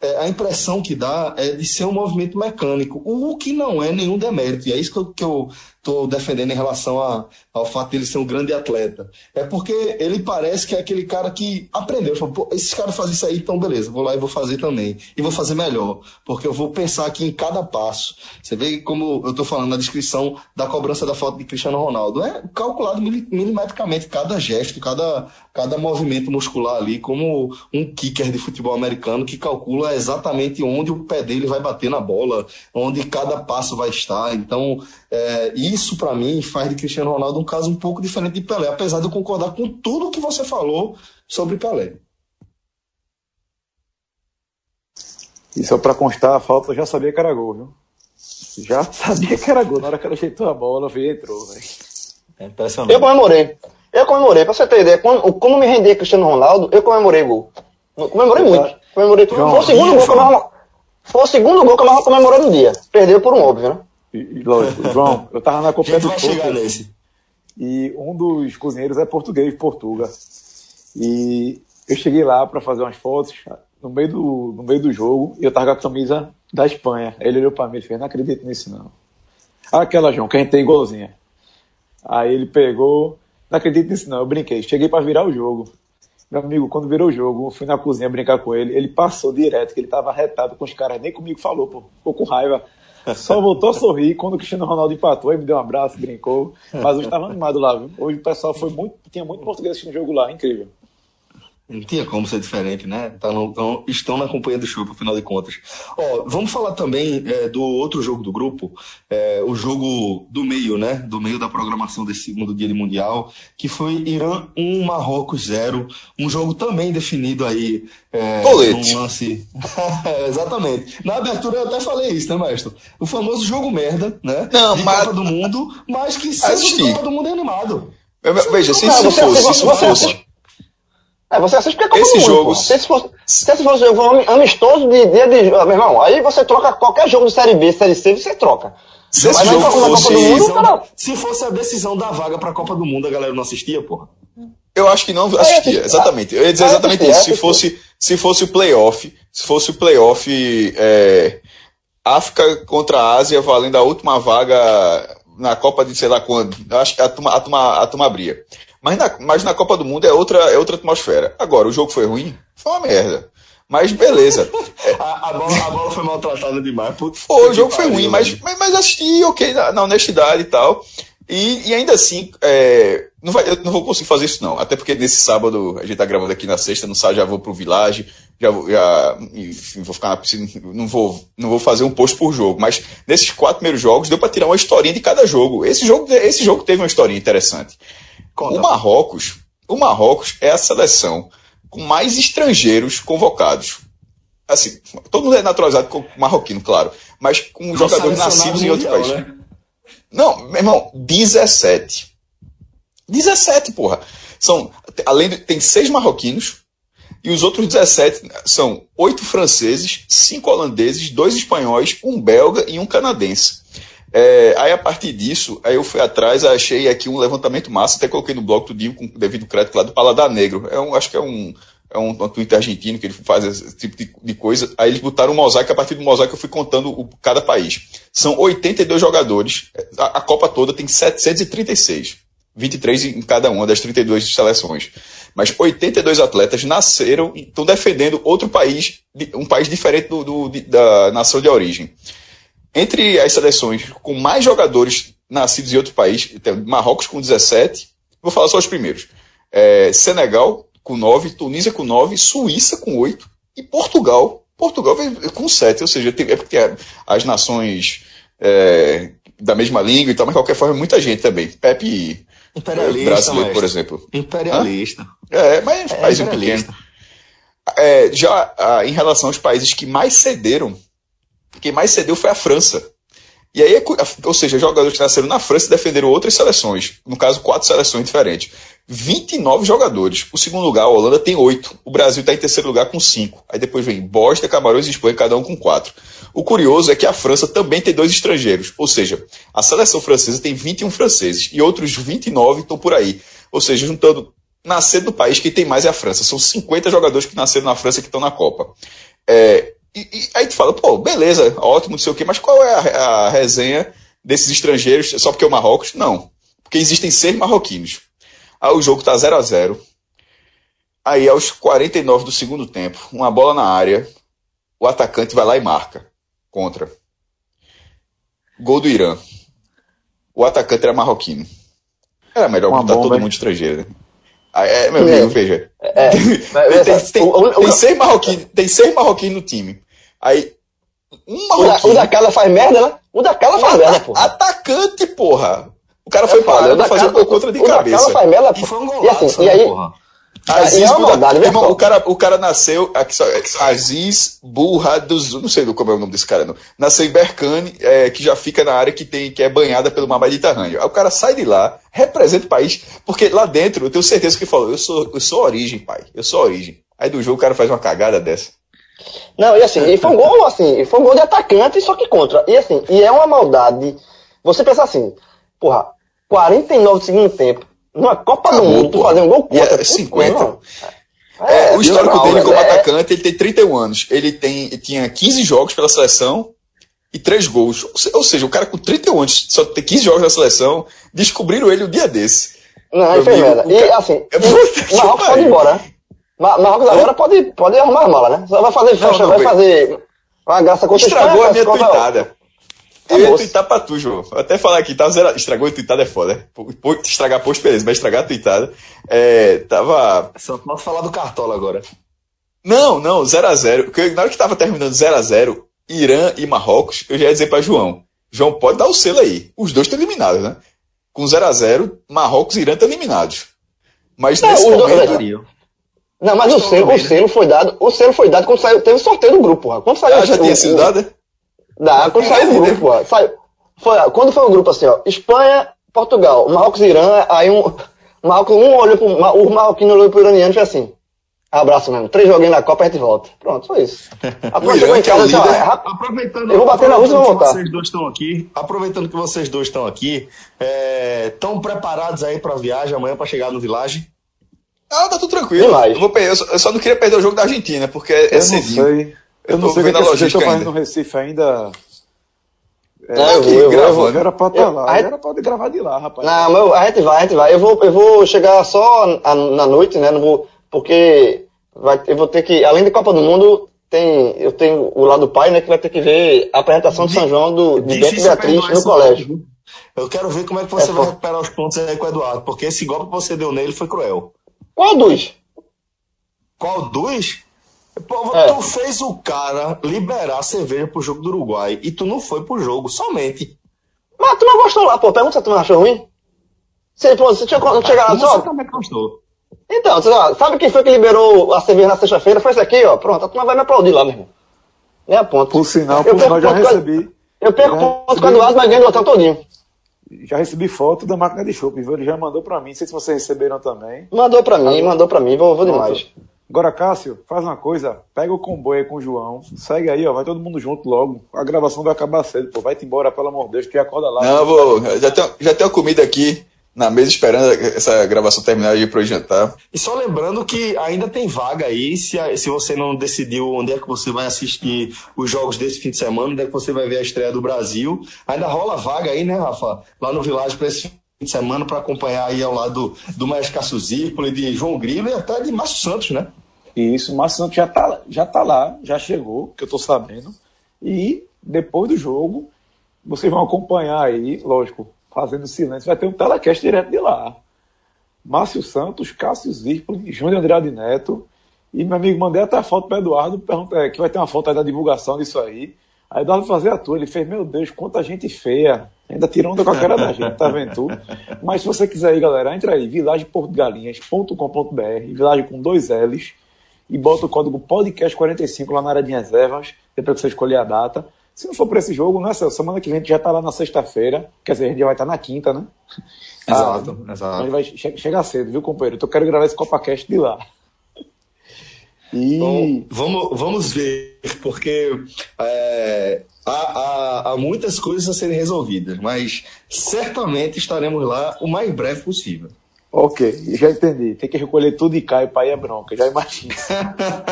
é, a impressão que dá é de ser um movimento mecânico, o que não é nenhum demérito. E é isso que eu, que eu estou defendendo em relação a, ao fato dele ser um grande atleta. É porque ele parece que é aquele cara que aprendeu. Falou, esses caras fazem isso aí, então beleza, vou lá e vou fazer também. E vou fazer melhor, porque eu vou pensar aqui em cada passo. Você vê como eu estou falando na descrição da cobrança da falta de Cristiano Ronaldo. É calculado milimetricamente cada gesto, cada, cada movimento muscular ali, como um kicker de futebol americano que calcula exatamente onde o pé dele vai bater na bola, onde cada passo vai estar. Então, é, isso para mim faz de Cristiano Ronaldo um caso um pouco diferente de Pelé, apesar de eu concordar com tudo que você falou sobre Pelé. E só para constar, a falta eu já sabia que era gol, viu? Já sabia que era gol. Na hora que ela ajeitou a bola, veio entrou, velho. É impressionante. Eu comemorei. Eu comemorei, pra você ter ideia, como, como me rendi Cristiano Ronaldo, eu comemorei gol. Comemorei muito. Comemorei tudo. Foi o segundo gol que eu mais, Foi o segundo gol que eu mais comemorei no dia. Perdeu por um óbvio, né? E, lógico, João, eu tava na Copa do chegar nesse. E um dos cozinheiros é português, Portugal. E eu cheguei lá para fazer umas fotos no meio do, no meio do jogo e eu tava com a camisa da Espanha. Ele olhou para mim e fez: Não acredito nisso, não. Aquela, João, que a gente tem igualzinha. Aí ele pegou: Não acredito nisso, não. Eu brinquei. Cheguei para virar o jogo. Meu amigo, quando virou o jogo, fui na cozinha brincar com ele, ele passou direto, que ele tava retado com os caras, nem comigo falou, pô, ficou com raiva. Só voltou a sorrir quando o Cristiano Ronaldo empatou, aí me deu um abraço, brincou. Mas hoje estava animado lá, viu? Hoje o pessoal foi muito. Tinha muito português assistindo o jogo lá, incrível. Não tinha como ser diferente, né? Tá no, tão, estão na companhia do show, afinal de contas. Ó, vamos falar também é, do outro jogo do grupo, é, o jogo do meio, né? Do meio da programação desse segundo dia de Mundial, que foi Irã 1, Marrocos 0. Um jogo também definido aí. É, Colete. Lance. Exatamente. Na abertura eu até falei isso, né, maestro? O famoso jogo merda, né? Não, de mas... Copa do Mundo, mas que sendo Copa do Mundo é animado. Veja, se isso fosse. Se isso fosse é, você assiste porque é Copa Esse do jogo... Se esse fosse, se esse fosse um jogo amistoso de dia de, de. Meu irmão, aí você troca qualquer jogo de Série B, Série C, você troca. Se esse jogo fosse... Copa do Mundo, cara... Se fosse a decisão da vaga pra Copa do Mundo, a galera não assistia, porra? Eu acho que não assistia, exatamente. Eu ia dizer exatamente isso. Se fosse, se fosse o playoff, se fosse o playoff é, África contra a Ásia valendo a última vaga na Copa de sei lá quando, eu acho que a turma, a turma, a turma abria. Mas na, mas na Copa do Mundo é outra, é outra atmosfera. Agora, o jogo foi ruim? Foi uma merda. Mas beleza. a, a, bola, a bola foi maltratada demais. Putz, foi, o jogo foi ruim, mas, mas, mas assisti, ok, na, na honestidade e tal. E, e ainda assim, é, não vai, eu não vou conseguir fazer isso não. Até porque nesse sábado, a gente tá gravando aqui na sexta, no sábado já vou pro Village, já, já enfim, vou ficar na piscina, não vou, não vou fazer um post por jogo. Mas nesses quatro primeiros jogos, deu para tirar uma historinha de cada jogo. Esse jogo, esse jogo teve uma historinha interessante. O Marrocos, o Marrocos é a seleção com mais estrangeiros convocados. Assim, todo mundo é naturalizado com marroquino, claro, mas com jogadores nascidos em outro país. Né? Não, meu irmão, 17. 17, porra. São, além de, tem seis marroquinos e os outros 17 são oito franceses, cinco holandeses, dois espanhóis, um belga e um canadense. É, aí a partir disso, aí eu fui atrás, achei aqui um levantamento massa, até coloquei no blog tudinho com devido crédito lá do Paladar Negro. É um, acho que é um, é um, um Twitter argentino que ele faz esse tipo de, de, coisa. Aí eles botaram um mosaico, a partir do mosaico eu fui contando o, cada país. São 82 jogadores, a, a Copa toda tem 736. 23 em cada uma das 32 seleções. Mas 82 atletas nasceram e estão defendendo outro país, um país diferente do, do, da nação de origem. Entre as seleções com mais jogadores nascidos em outro país, tem Marrocos com 17, vou falar só os primeiros. É, Senegal com 9, Tunísia com 9, Suíça com 8 e Portugal. Portugal com 7, ou seja, tem, é porque as nações é, da mesma língua e tal, mas de qualquer forma, muita gente também. Pepe Imperialista, brasileiro, por exemplo. Imperialista. Hã? É, mas é, país pequeno. É, já ah, em relação aos países que mais cederam quem mais cedeu foi a França. E aí, ou seja, jogadores que nasceram na França defenderam outras seleções. No caso, quatro seleções diferentes. 29 jogadores. O segundo lugar, a Holanda tem oito. O Brasil está em terceiro lugar com cinco. Aí depois vem Bósnia, Camarões e Espanha, cada um com quatro. O curioso é que a França também tem dois estrangeiros. Ou seja, a seleção francesa tem 21 franceses e outros 29 estão por aí. Ou seja, juntando nascer do país, quem tem mais é a França. São 50 jogadores que nasceram na França que estão na Copa. É, e, e, aí tu fala, pô, beleza, ótimo, não sei o quê, mas qual é a, a resenha desses estrangeiros só porque é o Marrocos? Não. Porque existem seis marroquinos. Aí o jogo tá 0 a 0 Aí aos 49 do segundo tempo, uma bola na área, o atacante vai lá e marca. Contra. Gol do Irã. O atacante era marroquino. Era melhor botar todo mundo estrangeiro, né? Ah, é, meu amigo, é. veja. É, tem, tem, o, tem, seis marroquinos, tem seis marroquinos no time. Aí, um marroquino... O da, Cala faz merda, né? O da Cala faz merda, porra. Atacante, porra. O cara foi parado pra fazer gol contra de cabeça. O da Cala faz merda, porra. E foi um golaço, e, assim, né, e aí, porra. Aziz, é maldade, irmão, o, cara, o cara nasceu. Aziz Burra dos. Não sei como é o nome desse cara, não. Nasceu em Berkane, é, que já fica na área que, tem, que é banhada pelo mar Mediterrâneo. Aí o cara sai de lá, representa o país, porque lá dentro eu tenho certeza que ele falou: eu sou, eu sou origem, pai. Eu sou origem. Aí do jogo o cara faz uma cagada dessa. Não, e assim, e foi um gol, assim, foi um gol de atacante, só que contra. E assim, e é uma maldade. Você pensa assim, porra, 49 do segundo tempo numa Copa do Mundo, tu fazer um gol contra. É, 50. É, é, o histórico dele como é... atacante, ele tem 31 anos. Ele tem, ele tinha 15 jogos pela seleção e 3 gols. Ou seja, o cara com 31 anos, só tem 15 jogos na seleção, descobriram ele o um dia desse. Não, é merda. E assim, o Marrocos pode ir embora. Ma- Marrocos agora pode, pode arrumar a mala, né? Só vai fazer festa, não, vai bem. fazer uma graça contra Estragou a minha contra- tweetada. Tá Eu ia bom. twittar pra tu, João. Vou até falar aqui, tava zero... estragou a tweetada é foda. né? Estragar post, beleza, mas estragar a tweetada. É, tava. Só posso falar do Cartola agora. Não, não, 0x0. Porque Na hora que tava terminando 0x0, Irã e Marrocos, eu já ia dizer pra João. João, pode dar o selo aí. Os dois estão eliminados, né? Com 0x0, Marrocos e Irã estão eliminados. Mas Não, nesse dois- momento. olha, Não, mas o selo, o selo foi dado, o selo foi dado quando saiu, teve o sorteio do grupo, porra. Quando saiu Ah, já o- tinha o- sido dada? Dá, quando saiu o grupo, ó. Saiu, foi, ó, quando foi o grupo assim, ó, Espanha, Portugal, Marrocos e Irã, aí um, Marrocos, um olhou pro, o marroquino olhou pro iraniano e fez assim, abraço mesmo, três joguinhos na Copa e a gente volta. Pronto, foi isso. A turma O chegou Irã em é casa líder. é rápido. Aproveitando, Eu vou bater na Rússia e vou aproveitando que voltar. vocês dois estão aqui, aproveitando que vocês dois estão aqui, estão preparados aí para a viagem amanhã para chegar no Village? Ah, tá tudo tranquilo. Eu, vou, eu, só, não queria perder o jogo da Argentina, porque é, Eu não cedinho. Sei. Eu não sei o que, a é estão logística fazendo ainda. no Recife ainda. É, eu vou, eu vou, eu vou. gravando. Era pra estar Eu- lá. a- Era pra gravar de lá, rapaz. Não, mas eu- a gente vai, a gente vai. Eu vou, eu vou chegar só a- na noite, né? Não vou, porque vai, eu vou ter que, além da Copa do Mundo, tem, eu tenho o lado do pai, né? Que vai ter que ver a apresentação de São João do, de Bento e Beatriz no colégio. Eu quero ver como é que você É, vai pô. recuperar os pontos aí com o Eduardo, porque esse golpe que você deu nele foi cruel. Qual dos? Qual dos? Pô, É. Tu fez o cara liberar a cerveja pro jogo do Uruguai e tu não foi pro jogo, somente. Mas tu não gostou lá, pô. Pergunta se tu não achou ruim. Você, pô, você tinha chegar lá Você só. também gostou. Então, você, sabe quem foi que liberou a cerveja na sexta-feira? Foi esse aqui, ó. Pronto, a turma vai me aplaudir lá, meu irmão. Nem a ponto. Por sinal, Eu por sinal, já recebi. Eu perco Já ponto com o recebi- Eduardo, mas ganho do hotel todinho. Já recebi foto da máquina de chopp, viu? Ele já mandou pra mim. Não sei se vocês receberam também. Mandou pra mim, mandou pra mim, vou, vou demais. Agora, Cássio, faz uma coisa. Pega o comboio aí com o João. Segue aí, ó. Vai todo mundo junto logo. A gravação vai acabar cedo, pô. Vai-te embora, pelo amor de Deus, que acorda lá. Não, vou. Já tenho, já tenho comida aqui na mesa esperando essa gravação terminar de ir pro jantar. E só lembrando que ainda tem vaga aí, se, se você não decidiu onde é que você vai assistir os jogos desse fim de semana, onde é que você vai ver a estreia do Brasil. Ainda rola vaga aí, né, Rafa? Lá no Village para esse fim de semana para acompanhar aí ao lado do Maestro Cássio Zirpoli, de João Grilo e até de Márcio Santos, né? Isso, o Márcio Santos já tá, já tá lá, já chegou, que eu tô sabendo. E depois do jogo, vocês vão acompanhar aí, lógico, fazendo silêncio, vai ter um telecast direto de lá. Márcio Santos, Cássio Zirpoli, Júnior Andrade Neto. E meu amigo, mandei até a foto para Eduardo, pergunta, é, que vai ter uma foto aí da divulgação disso aí. Aí Eduardo fazia a tua, ele fez, meu Deus, quanta gente feia. Ainda tirando onda com a cara da gente, tá vendo? Mas se você quiser aí, galera, entra aí, vilageportogalinhas.com.br, vilagem com dois L's, e bota o código podcast45 lá na área de reservas, depois que você escolher a data. Se não for para esse jogo, nessa semana que vem a gente já tá lá na sexta-feira, quer dizer, a gente já vai estar na quinta, né? Exato, Ah, exato. Mas vai che chegar cedo, viu, companheiro? Então eu quero gravar esse CopaCast de lá. E. Bom, vamos, vamos ver, porque é, há, há, há muitas coisas a serem resolvidas, mas certamente estaremos lá o mais breve possível. Ok, já entendi. Tem que recolher tudo e cai, pai é bronca, já imagino.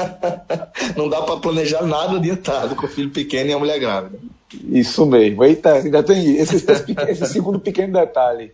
Não dá para planejar nada adiantado com o filho pequeno e a mulher grávida. Isso mesmo. Eita, ainda tem esse, esse, esse segundo pequeno detalhe.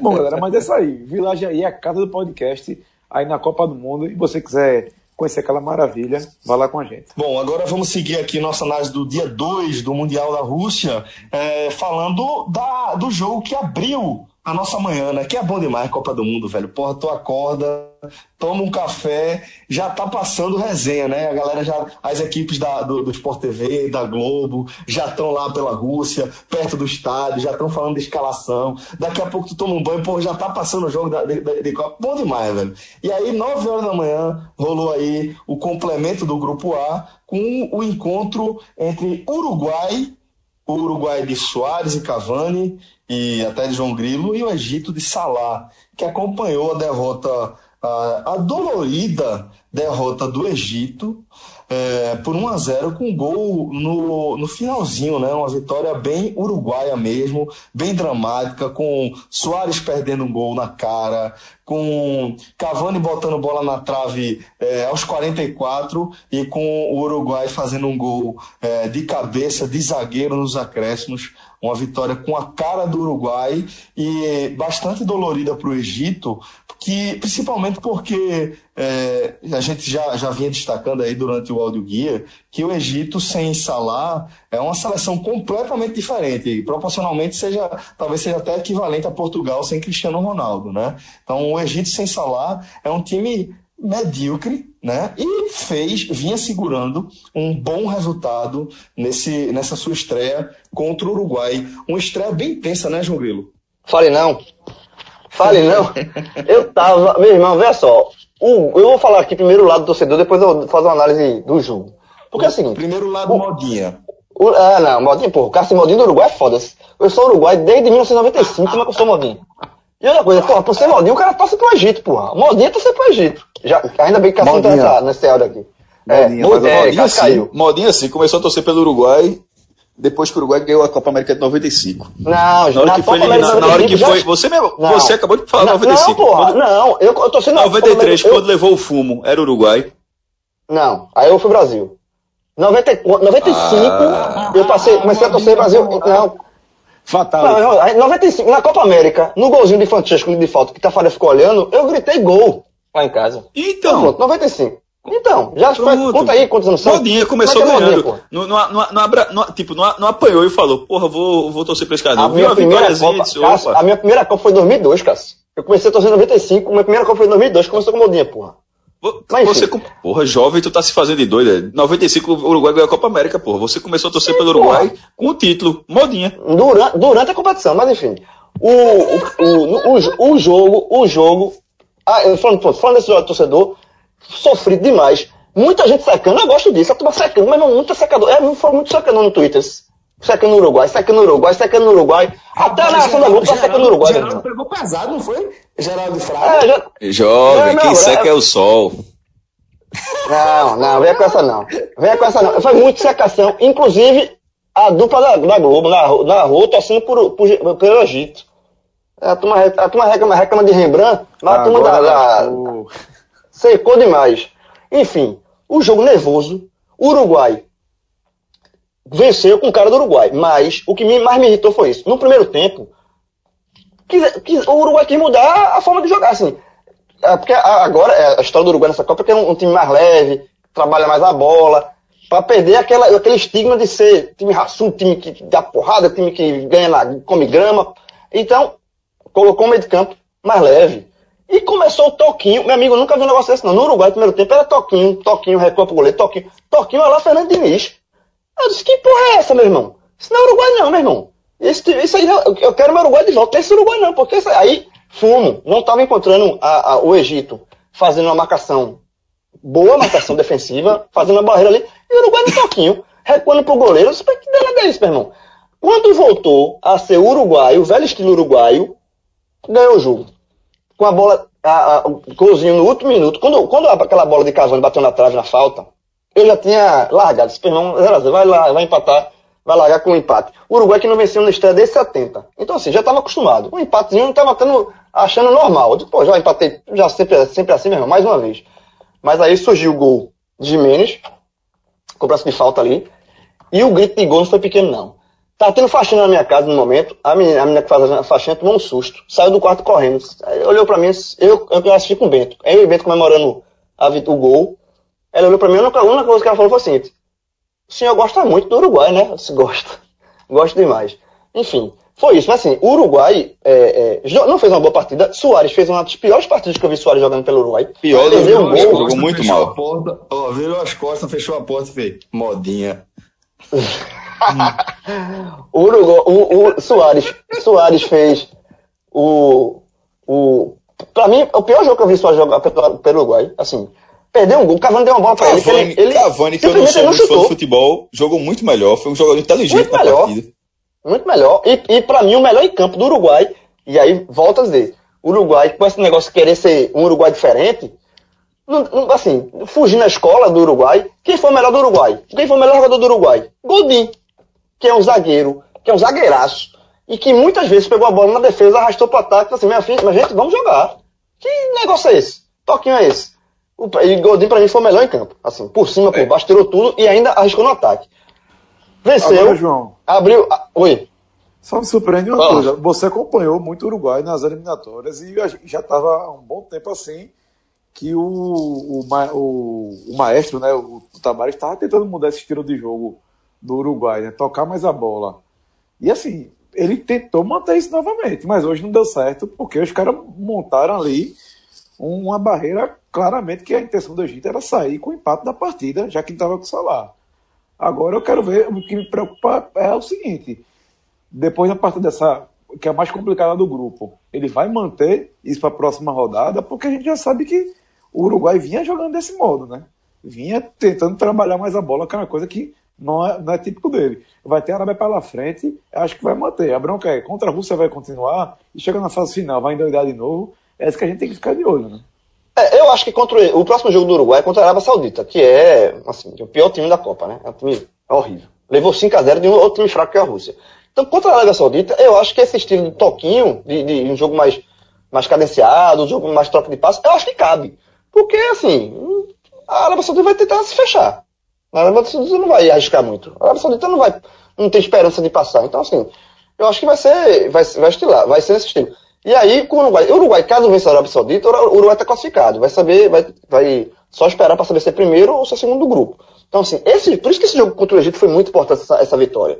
Bom, galera, mas é isso aí. Village aí é a casa do podcast, aí na Copa do Mundo. E você quiser conhecer aquela maravilha, vá lá com a gente. Bom, agora vamos seguir aqui nossa análise do dia 2 do Mundial da Rússia, é, falando da, do jogo que abriu a nossa manhã, né? Que é bom demais Copa do Mundo, velho. Porra, tu acorda, toma um café, já tá passando resenha, né? A galera já, as equipes da, do, do Sport TV, da Globo, já estão lá pela Rússia, perto do estádio, já estão falando de escalação. Daqui a pouco tu toma um banho, porra, já tá passando o jogo da, de, de, de Copa. Bom demais, velho. E aí, 9 horas da manhã, rolou aí o complemento do Grupo A com o encontro entre Uruguai o Uruguai de Soares e Cavani e até de João Grilo e o Egito de Salah, que acompanhou a derrota, a, a dolorida derrota do Egito é, por 1 a 0 com gol no, no finalzinho, né? Uma vitória bem uruguaia mesmo, bem dramática, com Soares perdendo um gol na cara, com Cavani botando bola na trave é, aos 44 e com o Uruguai fazendo um gol é, de cabeça de zagueiro nos acréscimos. Uma vitória com a cara do Uruguai e bastante dolorida para o Egito, que principalmente porque é, a gente já, já vinha destacando aí durante o áudio guia que o Egito sem Salah é uma seleção completamente diferente e proporcionalmente seja talvez seja até equivalente a Portugal sem Cristiano Ronaldo, né? Então o Egito sem Salah é um time medíocre, né? E fez, vinha segurando um bom resultado nesse, nessa sua estreia contra o Uruguai. Uma estreia bem tensa, né, João Grilo? Fale não. Fale não. Eu tava. Meu irmão, veja só. Eu vou falar aqui primeiro o lado do torcedor, depois eu vou fazer uma análise do jogo. Porque é o seguinte. Primeiro lado, o, modinha. O, ah, não, modinha, pô. O Cássio Modinho do Uruguai é foda. -se. Eu sou Uruguai desde 1995, como é que eu sou modinho? E outra coisa, porra, por ser modinho, o cara torce pro Egito, porra. Modinha torce pro Egito. Já, ainda bem que Cássio não tá nesse áudio aqui. Modinha, é, modinha, modinha, sim, modinha sim, começou a torcer pelo Uruguai depois que o Uruguai ganhou a Copa América de 95. Não, na hora na que foi eliminado, na hora que foi, você mesmo, não. você acabou de falar não, 95. Não, porra, quando, não, eu, eu tô sendo 93, quando levou o fumo, era Uruguai. Não, aí eu fui Brasil. 94, 95, ah, eu passei, comecei a torcer Brasil, não. Fatal. Não, 95, na Copa América, no golzinho de Francesco de falta que Tafarel ficou olhando, eu gritei gol lá em casa. Então. Pronto, 95. Então, já foi, conta aí quantos anos são. Modinha começou é ganhando. Modinha, não, não, não, não, tipo, não, não apanhou e falou, porra, vou, vou torcer pra esse cara. A minha, primeira Copa, Cássio, a minha primeira Copa foi em 2002, Cássio. Eu comecei a torcer em 95, minha primeira Copa foi em 2002, começou com Modinha, porra. Mas, você, porra, jovem, tu tá se fazendo de doida. 95 o Uruguai ganhou a Copa América, porra. Você começou a torcer Sim, pelo Uruguai porra. com o título, modinha. Durante, durante a competição, mas enfim. O, o, o, o, o jogo, o jogo. Ah, falando, falando desse jogo torcedor, sofri demais. Muita gente secando, eu gosto disso. A turma secando, mas não, muita secador. É, foi muito secando no Twitter. Secando no Uruguai, secando no Uruguai, secando no Uruguai. Até a narração da Globo tá secando no Uruguai. Geraldo pegou pesado, não foi? Geraldo Fraga. É, já... Jovem, não, quem seca é... é o sol. Não, não, venha com essa não. Venha com essa não. Foi muito secação. Inclusive, a dupla da, da Globo narrou, narrou torcendo por, por, pelo Egito. A turma, a turma reclama, reclama de Rembrandt, mas a turma da, da, secou demais. Enfim, o jogo nervoso, o Uruguai venceu com o cara do Uruguai, mas o que mais me irritou foi isso. No primeiro tempo, quis, quis, o Uruguai quis mudar a forma de jogar, assim. É, porque agora, é, a história do Uruguai nessa Copa é que é um, um time mais leve, trabalha mais a bola, para perder aquela, aquele estigma de ser time raçudo, time que dá porrada, time que ganha na, come grama. Então, colocou o meio de campo mais leve. E começou o toquinho. Meu amigo, nunca vi um negócio desse, não. No Uruguai, no primeiro tempo, era toquinho, toquinho, recua pro goleiro, toquinho. Toquinho, lá, Fernando Diniz. Eu disse, que porra é essa, meu irmão? Isso não é Uruguai, não, meu irmão. Isso, isso aí, eu quero meu Uruguai de volta. Esse Uruguai, não, porque isso aí, fumo. Não estava encontrando a, a, o Egito fazendo uma marcação, boa marcação defensiva, fazendo a barreira ali. E o Uruguai no toquinho, recuando pro goleiro. Eu disse, que danada é isso, meu irmão? Quando voltou a ser uruguaio, o velho estilo uruguaio, ganhou o jogo com a bola, a, a, o golzinho no último minuto, quando, quando aquela bola de Cavani bateu na trave na falta, eu já tinha largado, disse, irmão, vai lá, vai empatar, vai largar com um empate. O Uruguai que não venceu na estreia desde 70. Então assim, já estava acostumado. Um empatezinho não estava achando normal. Eu disse, pô, já empatei, já sempre, sempre assim mesmo, mais uma vez. Mas aí surgiu o gol de Jimenez, cobrança de falta ali, e o grito de gol não foi pequeno não. Tá tendo faxina na minha casa no momento. A menina, a menina que faz a faxina tomou um susto. Saiu do quarto correndo. Olhou pra mim, eu, eu assisti com o Bento. Aí o Bento comemorando a, o gol. Ela olhou pra mim, a única, a única coisa que ela falou foi assim: o senhor gosta muito do Uruguai, né? Se gosta. Gosto demais. Enfim, foi isso. Mas assim, o Uruguai é, é, não fez uma boa partida. Soares fez uma das piores partidas que eu vi Soares jogando pelo Uruguai. Pior do um gol, jogou muito mal. Porta, ó, virou as costas, fechou a porta e fez modinha. Uruguai, o, o Soares, Soares fez o, o. Pra mim, o pior jogo que eu vi Soares jogar pelo Uruguai. Assim, perdeu um gol, o Cavani deu uma bola pra Cavani, ele. ele, Cavani, que eu não sou muito fã do futebol, jogou muito melhor. Foi um jogador inteligente muito melhor, partida. Muito melhor. E, e pra mim, o melhor em campo do Uruguai. E aí, volta a dizer, o Uruguai, com esse negócio de querer ser um Uruguai diferente, assim, fugindo na escola do Uruguai, quem foi o melhor do Uruguai? Quem foi o melhor jogador do Uruguai? Godin que é um zagueiro, que é um zagueiraço, e que muitas vezes pegou a bola na defesa, arrastou para o ataque, assim, minha filha, mas gente, vamos jogar. Que negócio é esse? Toquinho é esse? O, e Godinho para mim foi o melhor em campo. Assim, por cima, por é. baixo, tirou tudo e ainda arriscou no ataque. Venceu. Agora, João. Abriu. A, oi. Só me surpreende uma oh. coisa, você acompanhou muito o Uruguai nas eliminatórias e já estava há um bom tempo assim que o, o, o, o maestro, né, o, o Tavares, estava tentando mudar esse estilo de jogo do Uruguai, né, tocar mais a bola. E assim, ele tentou manter isso novamente, mas hoje não deu certo porque os caras montaram ali uma barreira claramente que a intenção do Egito era sair com o empate da partida, já que estava com o Salah. Agora eu quero ver, o que me preocupa é o seguinte, depois da parte dessa, que é a mais complicada do grupo, ele vai manter isso para a próxima rodada, porque a gente já sabe que o Uruguai vinha jogando desse modo, né? Vinha tentando trabalhar mais a bola, que é uma coisa que não é, não é típico dele. Vai ter a Arábia pela frente, acho que vai manter. A bronca é contra a Rússia vai continuar e chega na fase final, vai endoidar de novo. É isso que a gente tem que ficar de olho, né? É, eu acho que contra o, o, próximo jogo do Uruguai é contra a Arábia Saudita, que é assim, o pior time da Copa, né? É um time horrível. Levou 5x0 de um outro time fraco que é a Rússia. Então, contra a Arábia Saudita, eu acho que esse estilo de toquinho, de, de um jogo mais, mais cadenciado, um jogo mais troca de passe, eu acho que cabe. Porque, assim, a Arábia Saudita vai tentar se fechar. A Arábia Saudita não vai arriscar muito. A Arábia Saudita não vai, não tem esperança de passar. Então, assim, eu acho que vai ser, vai, vai estilar, vai ser esse estilo. E aí, com o Uruguai, o Uruguai, caso vença a Arábia Saudita, o Uruguai está classificado. Vai saber, vai, vai só esperar para saber se é primeiro ou se é segundo do grupo. Então, assim, esse, por isso que esse jogo contra o Egito foi muito importante, essa, essa vitória.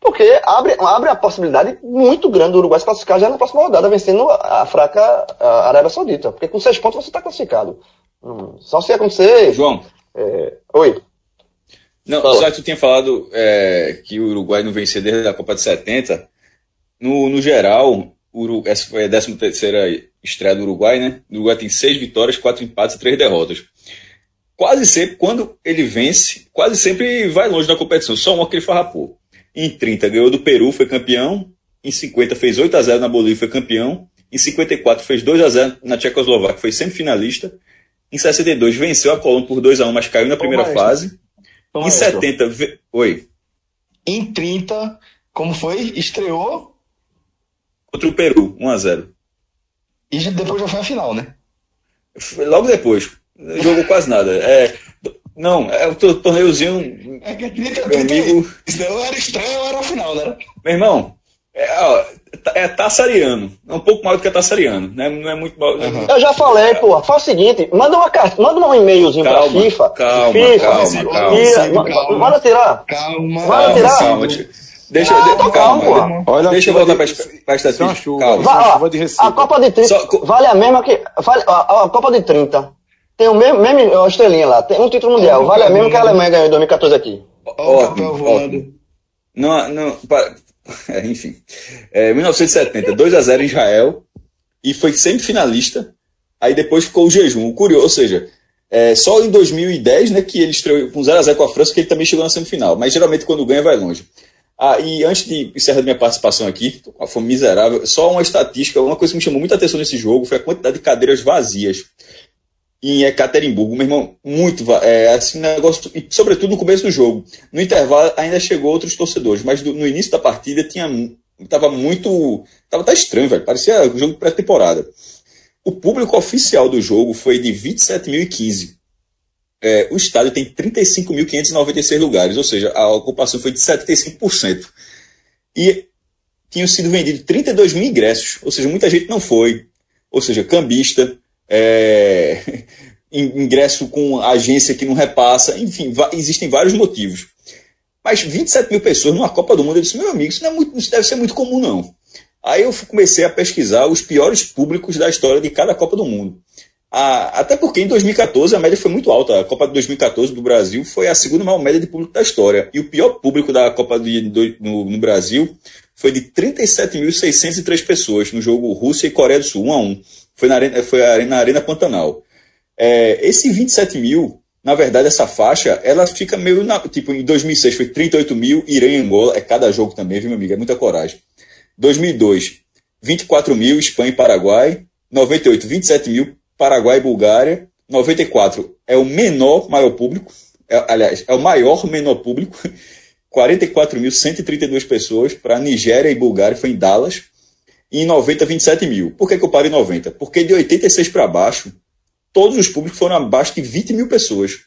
Porque abre, abre a possibilidade muito grande do Uruguai se classificar já na próxima rodada, vencendo a, a fraca a Arábia Saudita. Porque com seis pontos você está classificado. Hum, só se acontecer. João. É, oi. Não, Fala. só que tu tinha falado é, que o Uruguai não vencia desde a Copa de 70. No, no geral, Uru, essa foi a 13 terceira estreia do Uruguai, né? O Uruguai tem seis vitórias, quatro empates e três derrotas. Quase sempre, quando ele vence, quase sempre vai longe da competição. Só uma que ele farrapou. Em 30 ganhou do Peru, foi campeão. Em 50 fez 8 a 0 na Bolívia, foi campeão. Em 54 fez 2 a 0 na Tchecoslováquia, foi semifinalista. Em 62 venceu a Colômbia por 2 a 1, mas caiu na primeira fase. Toma em 70, ve... oi. Em 30, como foi? Estreou contra o Peru, 1 a 0. E depois já foi a final, né? Logo depois. Jogou quase nada. É, não, é o torneiozinho. É que meu amigo. Isso não era estranho, era a final, né? Meu irmão, é, ó, é taçariano. É um pouco mais do que é taçariano. Né? Não é muito mal. Uhum. Eu já falei, pô. Faz o seguinte: manda uma carta, manda um e-mailzinho calma, pra FIFA. Calma, FIFA, calma, calma. Tira, calma. Manda tirar. Calma, manda tirar. Calma, Deixa, ah, de, calma, calma Olha, deixa eu voltar para a estatística. Calma. Vai, a Copa de 30 Só, vale a mesma que. Vale, a, a Copa de 30 tem o mesmo, mesmo a estrelinha lá, tem um título mundial. Vale a mesma que a Alemanha ganhou em 2014 aqui. Ótimo, ótimo. Não, não, é, enfim. É, 1970, 2 a 0 em Israel e foi semifinalista. Aí depois ficou o jejum. Curioso, ou seja, é, só em 2010, né, que ele estreou com 0 a 0 com a França, que ele também chegou na semifinal. Mas geralmente quando ganha vai longe. Ah, e antes de encerrar minha participação aqui, fome miserável, só uma estatística, uma coisa que me chamou muita atenção nesse jogo foi a quantidade de cadeiras vazias em Ekaterimburgo, meu irmão, muito, é, assim, negócio, e sobretudo no começo do jogo. No intervalo ainda chegou outros torcedores, mas do, no início da partida tinha, tava muito, tava tá estranho, velho, parecia um jogo pré-temporada. O público oficial do jogo foi de 27.015. É, o estádio tem 35.596 lugares, ou seja, a ocupação foi de 75%. E tinham sido vendidos 32 mil ingressos, ou seja, muita gente não foi. Ou seja, cambista, é, ingresso com agência que não repassa, enfim, existem vários motivos. Mas 27 mil pessoas numa Copa do Mundo, eu disse, meu amigo, isso, não é muito, isso deve ser muito comum, não. Aí eu comecei a pesquisar os piores públicos da história de cada Copa do Mundo. Até porque em 2014 a média foi muito alta. A Copa de 2014 do Brasil foi a segunda maior média de público da história. E o pior público da Copa de, do, no, no Brasil foi de 37.603 pessoas no jogo Rússia e Coreia do Sul, 1 a 1 foi na Arena, foi na Arena Pantanal. É, esse 27 mil, na verdade, essa faixa, ela fica meio. Na, tipo, em 2006 foi 38 mil, Irã e Angola, é cada jogo também, viu, meu amigo? É muita coragem. 2002, 24 mil, Espanha e Paraguai. 98, 27 mil, Paraguai e Bulgária. 94 é o menor, maior público. É, aliás, é o maior, menor público. 44.132 pessoas para Nigéria e Bulgária, foi em Dallas e em 90, 27 mil. Por que, que eu paro em 90? Porque de 86 para baixo, todos os públicos foram abaixo de 20 mil pessoas.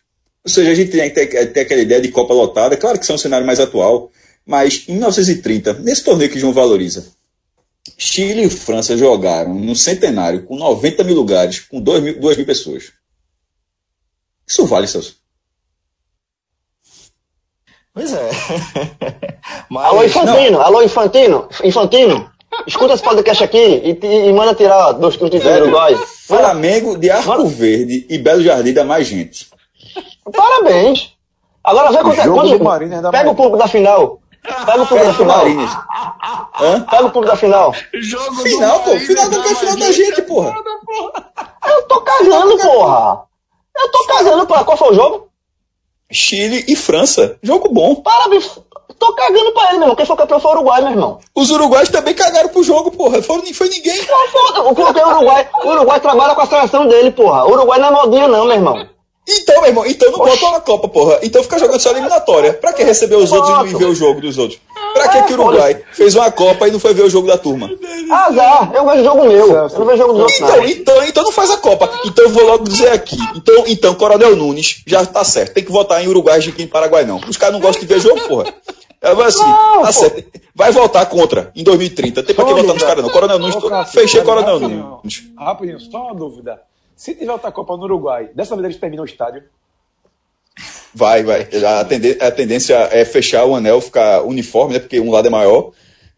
Ou seja, a gente tem, tem, tem aquela ideia de Copa lotada, claro que isso é um cenário mais atual, Mas em 1930, nesse torneio que João valoriza, Chile e França jogaram no centenário com 90 mil lugares, com 2 mil, 2 mil pessoas. Isso vale, Celso? Pois é. Mas, alô, Infantino, não. alô, Infantino, Infantino, escuta esse podcast aqui e, e, e manda tirar dos clubes do Uruguai. Flamengo de Arco manda. Verde e Belo Jardim dá mais gente. Parabéns. Agora vê quanto, quanto, quanto Pega o público da final. Pega o público da final. Hã? Pega o público da final. Jogo final, pô. Final da final da gente, porra. Eu tô cagando, porra. Eu tô cagando, porra. Qual foi o jogo? Chile e França. Jogo bom. Parabéns. Tô cagando pra ele, meu irmão. Quem foi campeão foi o Uruguai, meu irmão. Os uruguaios também cagaram pro jogo, porra. Foi, foi ninguém. Não, foda. O Uruguai, o Uruguai trabalha com a seleção dele, porra. O Uruguai não é modinha, não, meu irmão. Então, meu irmão, então não bota uma Copa, porra. Então fica jogando só eliminatória. Pra que receber os outros e não ver o jogo dos outros? Pra que que o Uruguai fez uma Copa e não foi ver o jogo da turma? Azar, eu vejo jogo meu. Eu não vejo jogo dos outros. Então, então, então não faz a Copa. Então eu vou logo dizer aqui. Então, então Coronel Nunes já tá certo. Tem que votar em Uruguai e em Paraguai, não. Os caras não gostam de ver jogo, porra. É assim, não, tá certo. Vai votar contra em 2030. Tem pra que votar nos caras, não. Coronel Nunes, fechei Coronel Nunes. Rapidinho, só uma dúvida. Se tiver outra Copa no Uruguai, dessa vez eles terminam o estádio? Vai, vai. A, tendência, a tendência é fechar o anel, ficar uniforme, né? Porque um lado é maior.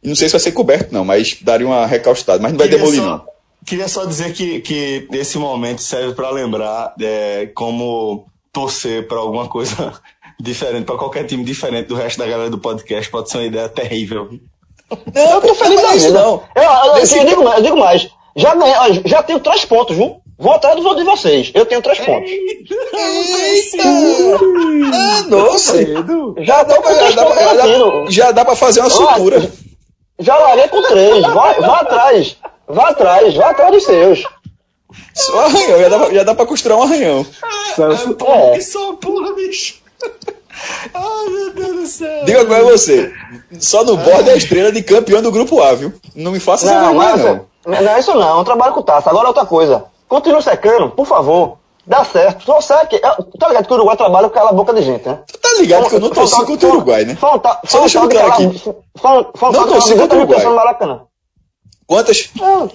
E não sei se vai ser coberto, não, mas daria uma recaustada. Mas não vai demolir, só, não. Queria só dizer que, que esse momento serve para lembrar é, como torcer para alguma coisa diferente, para qualquer time diferente do resto da galera do podcast, pode ser uma ideia terrível. Não, eu tô feliz da vida. Não. Eu, eu, eu, digo, eu digo mais. Já, já tenho três pontos, viu? Vou atrás dos outros de vocês. Eu tenho três pontos. Eita! ah, nossa! Já dá, pra, já, dá, já, dá, já dá pra fazer uma sutura. Já larguei com três. Vá, vá atrás. Vá atrás. Vá atrás dos seus. Só arranhão. Já dá, já dá pra costurar um arranhão. Ah, é. Que só porra, bicho. Ai, meu Deus do céu. Diga agora você. Só no borde é a estrela de campeão do grupo A, viu? Não me faça não, mas, não. Não é isso não. Eu trabalho com taça. Agora é outra coisa. Continua secando, por favor. Dá certo. Só seque. É, tá ligado que o Uruguai trabalha com aquela boca de gente, né? Tu tá ligado que eu não torci contra o Uruguai, né? Falta, Só deixa eu claro aqui. Falta, não torci contra o Uruguai. no Maracanã. Quantas? Não.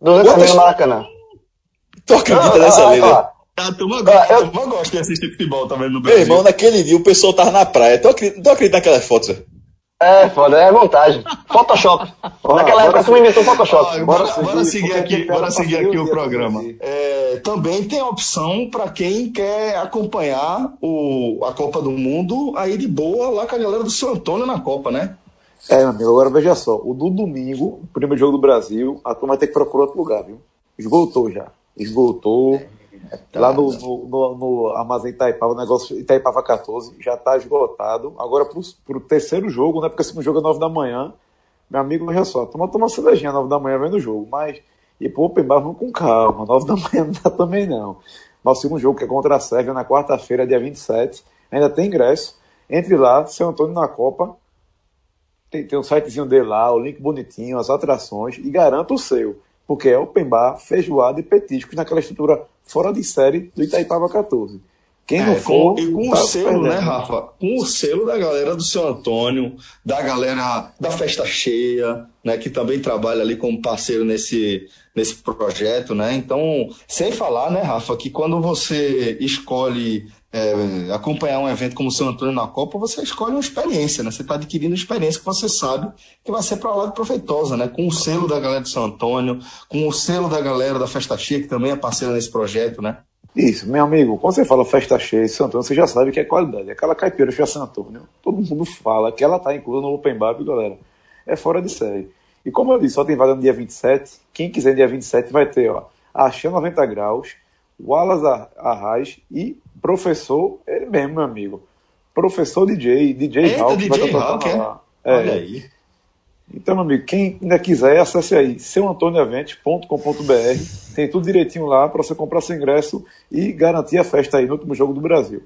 200 mil no Maracanã. Tu acredita nessa lei, né? A turma gosta, eu... turma gosta de assistir futebol também no Brasil. Meu irmão, naquele dia o pessoal tava na praia. Tu acredita, tu acredita naquelas fotos? É, foda, é montagem. Photoshop. Naquela época tu me inventou Photoshop. Ah, bora, bora, bora, seguir aqui, bora seguir aqui o programa. É, também tem a opção para quem quer acompanhar o, a Copa do Mundo aí de boa lá com a galera do São Antônio na Copa, né? É, meu amigo, agora veja só. O do domingo, o primeiro jogo do Brasil, a turma vai ter que procurar outro lugar, viu? Esgotou já. Esgotou. É. Tá, Lá no, no, no, no Armazém Itaipava, o negócio Itaipava 14 já está esgotado. Agora para o terceiro jogo, né? Porque o segundo jogo é 9 da manhã. Meu amigo, olha só, toma, toma uma cervejinha 9 da manhã vendo o jogo. Mas, e pro Open Bar, vamos com calma. 9 da manhã não dá também não. Mas o segundo jogo, que é contra a Sérvia, na quarta-feira, dia 27, ainda tem ingresso. Entre lá, Seu Antônio na Copa. Tem, tem um sitezinho dele lá, o link bonitinho, as atrações, e garanta o seu porque é open bar, feijoada e petiscos naquela estrutura fora de série do Itaipava 14. Quem é, não for. E com tá o selo, perdendo. né, Rafa? Com o selo da galera do seu Antônio, da galera da Festa Cheia, né, que também trabalha ali como parceiro nesse, nesse projeto, né? Então, sem falar, né, Rafa, que quando você escolhe é, acompanhar um evento como o São Antônio na Copa, você escolhe uma experiência, né? Você está adquirindo experiência que você sabe que vai ser para lá de proveitosa, né? Com o selo da galera de São Antônio, com o selo da galera da Festa Cheia, que também é parceira nesse projeto, né? Isso, meu amigo, quando você fala festa cheia São Antônio, você já sabe que é qualidade. Aquela caipira de São Antônio, todo mundo fala que ela está inclusa no Open Bar, galera. É fora de série. E como eu disse, só tem vaga no dia 27. Quem quiser dia 27 vai ter, ó, Axé 90 Graus, Wallace Arraes e professor, ele mesmo, meu amigo. Professor DJ, DJ Eita, Hawk. DJ Hawk, é? é? Olha aí. Então, meu amigo, quem ainda quiser, acesse aí seuantonioevent.com.br. Tem tudo direitinho lá para você comprar seu ingresso e garantir a festa aí no último jogo do Brasil.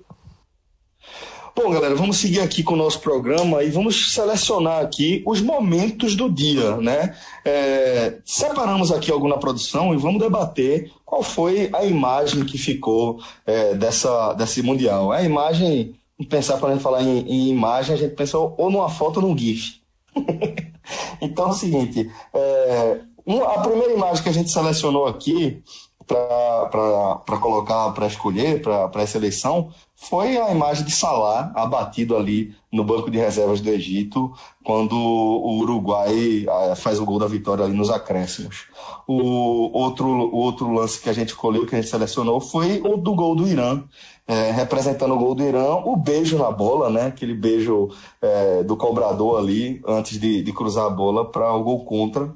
Bom, galera, vamos seguir aqui com o nosso programa e vamos selecionar aqui os momentos do dia, né? É, separamos aqui algo na produção e vamos debater qual foi a imagem que ficou é, dessa, desse Mundial. A imagem pensar, quando a gente falar em, em imagem, a gente pensa ou numa foto ou num GIF. então é o seguinte, é, a primeira imagem que a gente selecionou aqui para colocar, para escolher, para essa eleição, foi a imagem de Salah abatido ali no banco de reservas do Egito, quando o Uruguai ah, faz o gol da vitória ali nos acréscimos. O outro, o outro lance que a gente escolheu, que a gente selecionou, foi o do gol do Irã, é, representando o gol do Irã, o beijo na bola, né? Aquele beijo é, do cobrador ali, antes de, de cruzar a bola para o gol contra.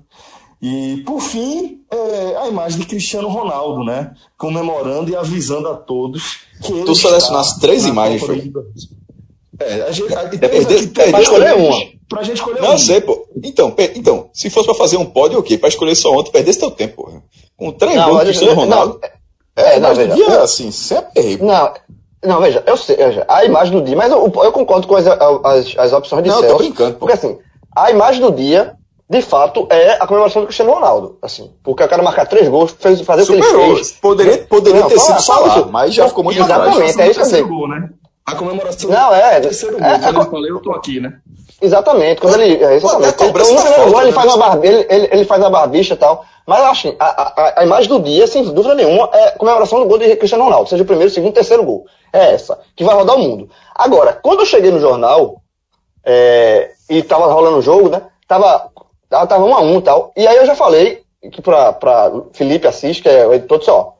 E, por fim, é, a imagem de Cristiano Ronaldo, né? Comemorando e avisando a todos que ele. Tu selecionaste três imagens, foi? É, a gente, a, é, perder, pra escolher uma. Pra gente escolher Não, uma. sei, pô. Então, então, se fosse pra fazer um pódio, ok. Pra escolher só ontem, perdesse teu tempo, porra. Com três gols de Cristiano Ronaldo. Não, é, não, veja. Dia, eu, assim, sempre. Não, não, veja, eu sei, veja, a imagem do dia, mas eu, eu concordo com as, as, as opções de Não, Celso, tô brincando, pô. Porque assim, a imagem do dia de fato, é a comemoração do Cristiano Ronaldo. Assim, porque o cara marcar três gols, fez, fazer Superou. o que ele fez. Poderia, poderia não, ter sido Salah, mas já ficou muito Exatamente, é isso que eu. Gol, né? A comemoração não, é, do terceiro gol. É, quando é, eu falei, eu tô aqui, né? Exatamente, quando ele. É, exatamente. Pô, então, no primeiro gol, ele, né? faz a barbi, ele, ele, ele, faz a barbicha e tal. Mas assim, a, a, a, imagem do dia, sem dúvida nenhuma, é a comemoração do gol de Cristiano Ronaldo, seja o primeiro, o segundo, terceiro gol. É essa, que vai rodar o mundo. Agora, quando eu cheguei no jornal, é, e tava rolando o jogo, né? Tava Tava, um a um e tal. E aí eu já falei que pra, pra Felipe Assis, que é o editor, disse, ó,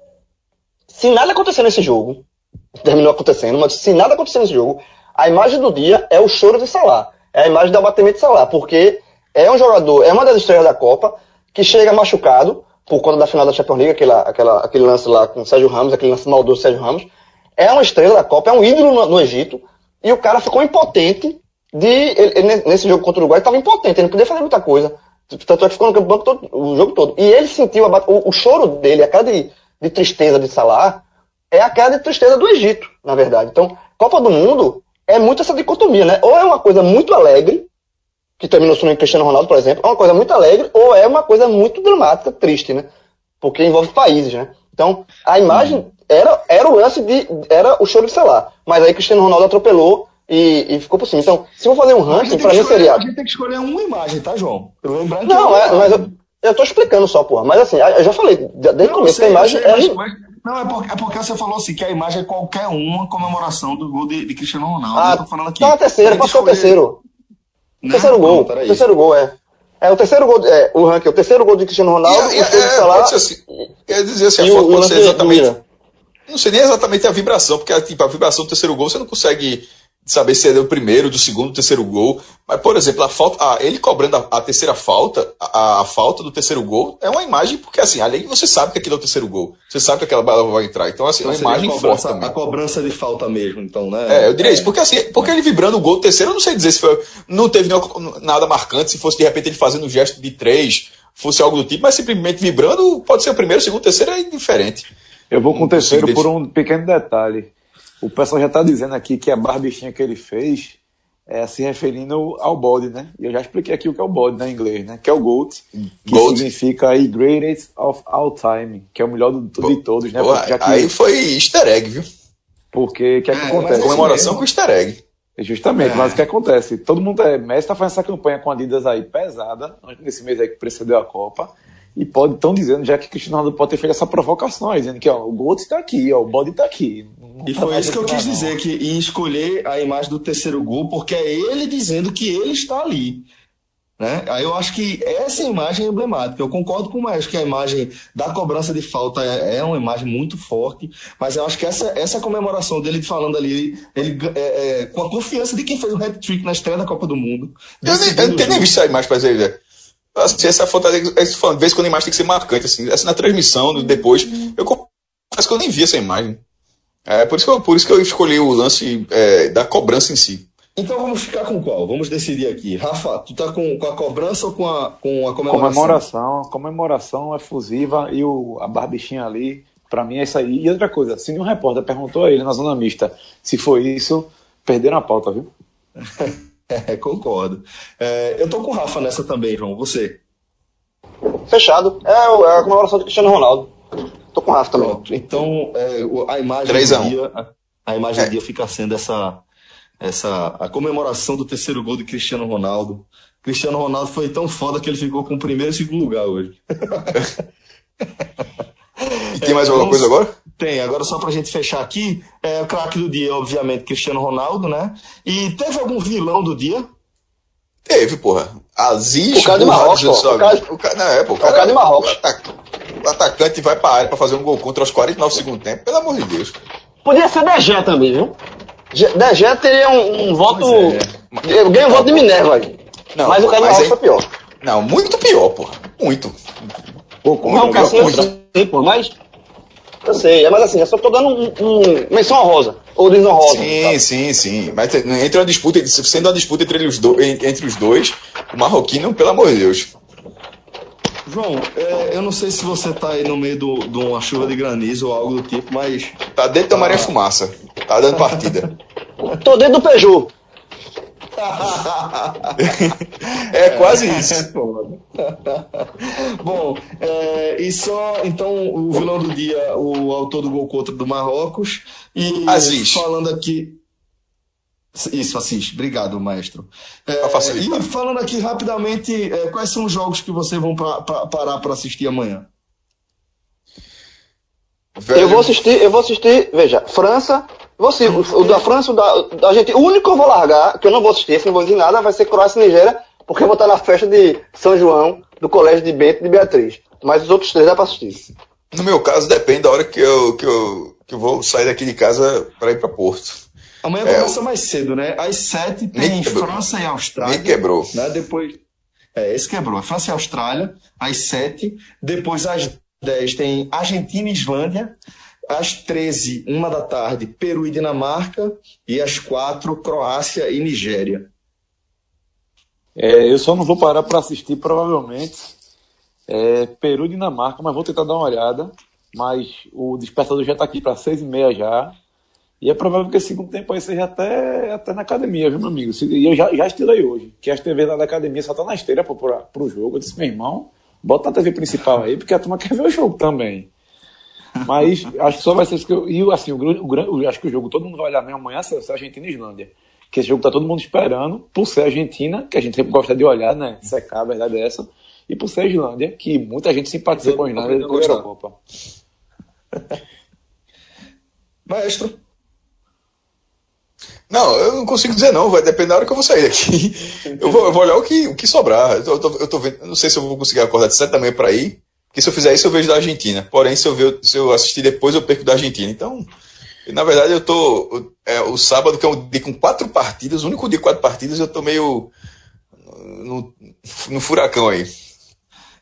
se nada acontecer nesse jogo, terminou acontecendo, mas se nada acontecer nesse jogo, a imagem do dia é o choro de Salah. É a imagem do abatimento de Salah, porque é um jogador, é uma das estrelas da Copa, que chega machucado, por conta da final da Champions League, aquela, aquela, aquele lance lá com o Sérgio Ramos, aquele lance maldoso do Sérgio Ramos. É uma estrela da Copa, é um ídolo no, no Egito, e o cara ficou impotente de. Ele, ele, nesse jogo contra o Uruguai, estava impotente, ele não podia fazer muita coisa. Tanto é que ficou no banco todo, o jogo todo. E ele sentiu a, o, o, choro dele, a cara de, de tristeza de Salah, é a cara de tristeza do Egito, na verdade. Então, Copa do Mundo é muito essa dicotomia, né? Ou é uma coisa muito alegre, que terminou sendo Cristiano Ronaldo, por exemplo, é uma coisa muito alegre, ou é uma coisa muito dramática, triste, né? Porque envolve países, né? Então, a imagem uhum. era, era o lance de. Era o choro de Salah. Mas aí Cristiano Ronaldo atropelou e, e, ficou por cima. Então, se eu for fazer um ranking, pra mim seria. A gente tem que escolher uma imagem, tá, João? Lembrando não, é, mas eu, eu tô explicando só, porra. Mas assim, eu já falei, desde o começo, a imagem sei, é. Mas, não, é porque, é porque você falou assim que a imagem é qualquer uma comemoração do gol de, de Cristiano Ronaldo. Ah, eu tô falando aqui. Tá a terceira, passou escolher... o terceiro. Terceiro gol. Não, terceiro gol, é. É o terceiro gol, é, o ranking, o terceiro gol de Cristiano Ronaldo, e, o é, Salah, pode ser assim, quer dizer assim, a foto pode ser exatamente. Não sei nem exatamente a vibração, porque tipo, a vibração do terceiro gol você não consegue saber se é do primeiro, do segundo, do terceiro gol. Mas, por exemplo, a falta, ah, ele cobrando a, a terceira falta, a, a, falta do terceiro gol, é uma imagem, porque assim, além de você sabe que aquilo é o terceiro gol, você sabe que aquela bola vai entrar. Então, assim, é uma imagem forte também. A cobrança de falta mesmo, então, né? É, eu diria é. isso, porque assim, porque ele vibrando o gol terceiro, eu não sei dizer se foi, não teve nada marcante, se fosse de repente ele fazendo um gesto de três, fosse algo do tipo, mas simplesmente vibrando, pode ser o primeiro, o segundo, o terceiro, é indiferente. Eu vou com o terceiro por um pequeno detalhe. O pessoal já está dizendo aqui que a barbichinha que ele fez é se referindo ao bode, né? E eu já expliquei aqui o que é o bode né, em inglês, né? Que é o GOAT, que Goat. significa aí Greatest of All Time, que é o melhor do, de todos, né? Pô, que... Aí foi easter egg, viu? Porque o que, é que é, acontece? Comemoração com easter egg. Justamente, é. mas o que acontece? Todo mundo é. Messi está fazendo essa campanha com a Adidas aí pesada, nesse mês aí que precedeu a Copa. E pode estão dizendo já que Cristiano Ronaldo pode ter feito essa provocação aí, dizendo que ó, o Gold está aqui, ó, o bode está aqui. E foi isso que eu quis dizer, que em escolher a imagem do terceiro gol, porque é ele dizendo que ele está ali. Né? Aí eu acho que essa imagem é emblemática. Eu concordo com o Maestro que a imagem da cobrança de falta é, é, uma imagem muito forte, mas eu acho que essa, essa comemoração dele falando ali, ele, é, é, com a confiança de quem fez o hat-trick na estreia da Copa do Mundo. Eu, nem, eu não tenho nem visto essa imagem fazer ele. Assim, essa foto, de vez quando a imagem tem que ser marcante, assim, essa na transmissão, depois, eu confesso que eu nem vi essa imagem. É por isso que eu, por isso que eu escolhi o lance é, da cobrança em si. Então vamos ficar com qual? Vamos decidir aqui. Rafa, tu tá com, com a cobrança ou com a, com a comemoração? Comemoração, comemoração efusiva e o, a barbichinha ali, para mim é isso aí. E outra coisa, se nenhum repórter perguntou a ele na zona mista se foi isso, perderam a pauta, viu? É, concordo. É, eu tô com o Rafa nessa também, João. Você? Fechado. É, é a comemoração do Cristiano Ronaldo. Tô com o Rafa também. Pronto. Então, é, a imagem 3 do dia, a, a imagem do é. dia fica sendo essa, essa a comemoração do terceiro gol de Cristiano Ronaldo. Cristiano Ronaldo foi tão foda que ele ficou com o primeiro e segundo lugar hoje. e tem mais alguma coisa agora? Tem, agora só pra gente fechar aqui, é, o craque do dia, obviamente, Cristiano Ronaldo, né? E teve algum vilão do dia? Teve, porra. Aziz, o cara de Marrocos, o cara, o cara, não, é, pô, o cara, o cara de Marrocos. O atacante vai pra área pra fazer um gol contra aos 49 segundos tempo, pelo amor de Deus. Podia ser Degé também, viu? Degé teria um, um voto. É. Ganha um voto de Minerva aí. Não, mas o cara de Marrocos foi pior. Não, muito pior, porra. Muito. Pô, como não, é Cassinho sim, pô, mas eu sei, é, mas assim, eu só tô dando um, um menção honrosa, ou desonrosa. Sim, sim, sim. Mas entre uma disputa, sendo uma disputa entre os, do, entre os dois, o marroquino, pelo amor de Deus. João, é, eu não sei se você tá aí no meio de uma chuva de granizo ou algo do tipo, mas. Tá dentro da maré fumaça. Tá dando partida. tô dentro do Peugeot. é quase isso. Bom, é, e só então o vilão do dia, o autor do gol contra do Marrocos. E Aziz. falando aqui. Isso, Assis. Obrigado, maestro. É, e falando aqui rapidamente, é, quais são os jogos que vocês vão pra, pra, parar para assistir amanhã? Velho. Eu vou assistir, eu vou assistir, veja, França, você, o, o da França, o da, da Argentina, o único que eu vou largar, que eu não vou assistir, esse não vou dizer nada, vai ser Croácia e Nigéria, porque eu vou estar na festa de São João, do Colégio de Bento e de Beatriz. Mas os outros três dá pra assistir. No meu caso, depende da hora que eu, que eu, que eu vou sair daqui de casa para ir para Porto. Amanhã é, começa mais cedo, né? Às sete tem França e Austrália. Me quebrou. Né? Depois. É, esse quebrou. É França e Austrália, às sete. Depois, às 10 tem Argentina e Islândia. Às 13, uma da tarde, Peru e Dinamarca. E às 4, Croácia e Nigéria. É, eu só não vou parar para assistir, provavelmente, é, Peru e Dinamarca, mas vou tentar dar uma olhada. Mas o despertador já está aqui para 6 e meia já. E é provável que esse segundo tempo aí seja até, até na academia, viu, meu amigo? E eu já, já estirei hoje, que as TVs lá da academia só estão tá na esteira para o jogo. Eu disse, meu irmão, Bota na TV principal aí, porque a turma quer ver o jogo também. Mas acho que só vai ser isso que eu. E assim, o, o, o, acho que o jogo todo mundo vai olhar mesmo amanhã se é Argentina e Islândia. Que esse jogo tá todo mundo esperando, por ser Argentina, que a gente sempre gosta de olhar, né? Secar, a verdade é essa. E por ser Islândia, que muita gente simpatiza com a Islândia depois da Eurocopa. Maestro. Não, eu não consigo dizer não, vai depender da hora que eu vou sair daqui. Eu vou, eu vou olhar o que, o que sobrar. Eu tô, eu tô vendo, não sei se eu vou conseguir acordar de 7 da manhã para ir, porque se eu fizer isso eu vejo da Argentina. Porém, se eu, ver, se eu assistir depois eu perco da Argentina. Então, na verdade eu tô, é, o sábado que é um dia com quatro partidas, o único dia com quatro partidas, eu tô meio no, no furacão aí.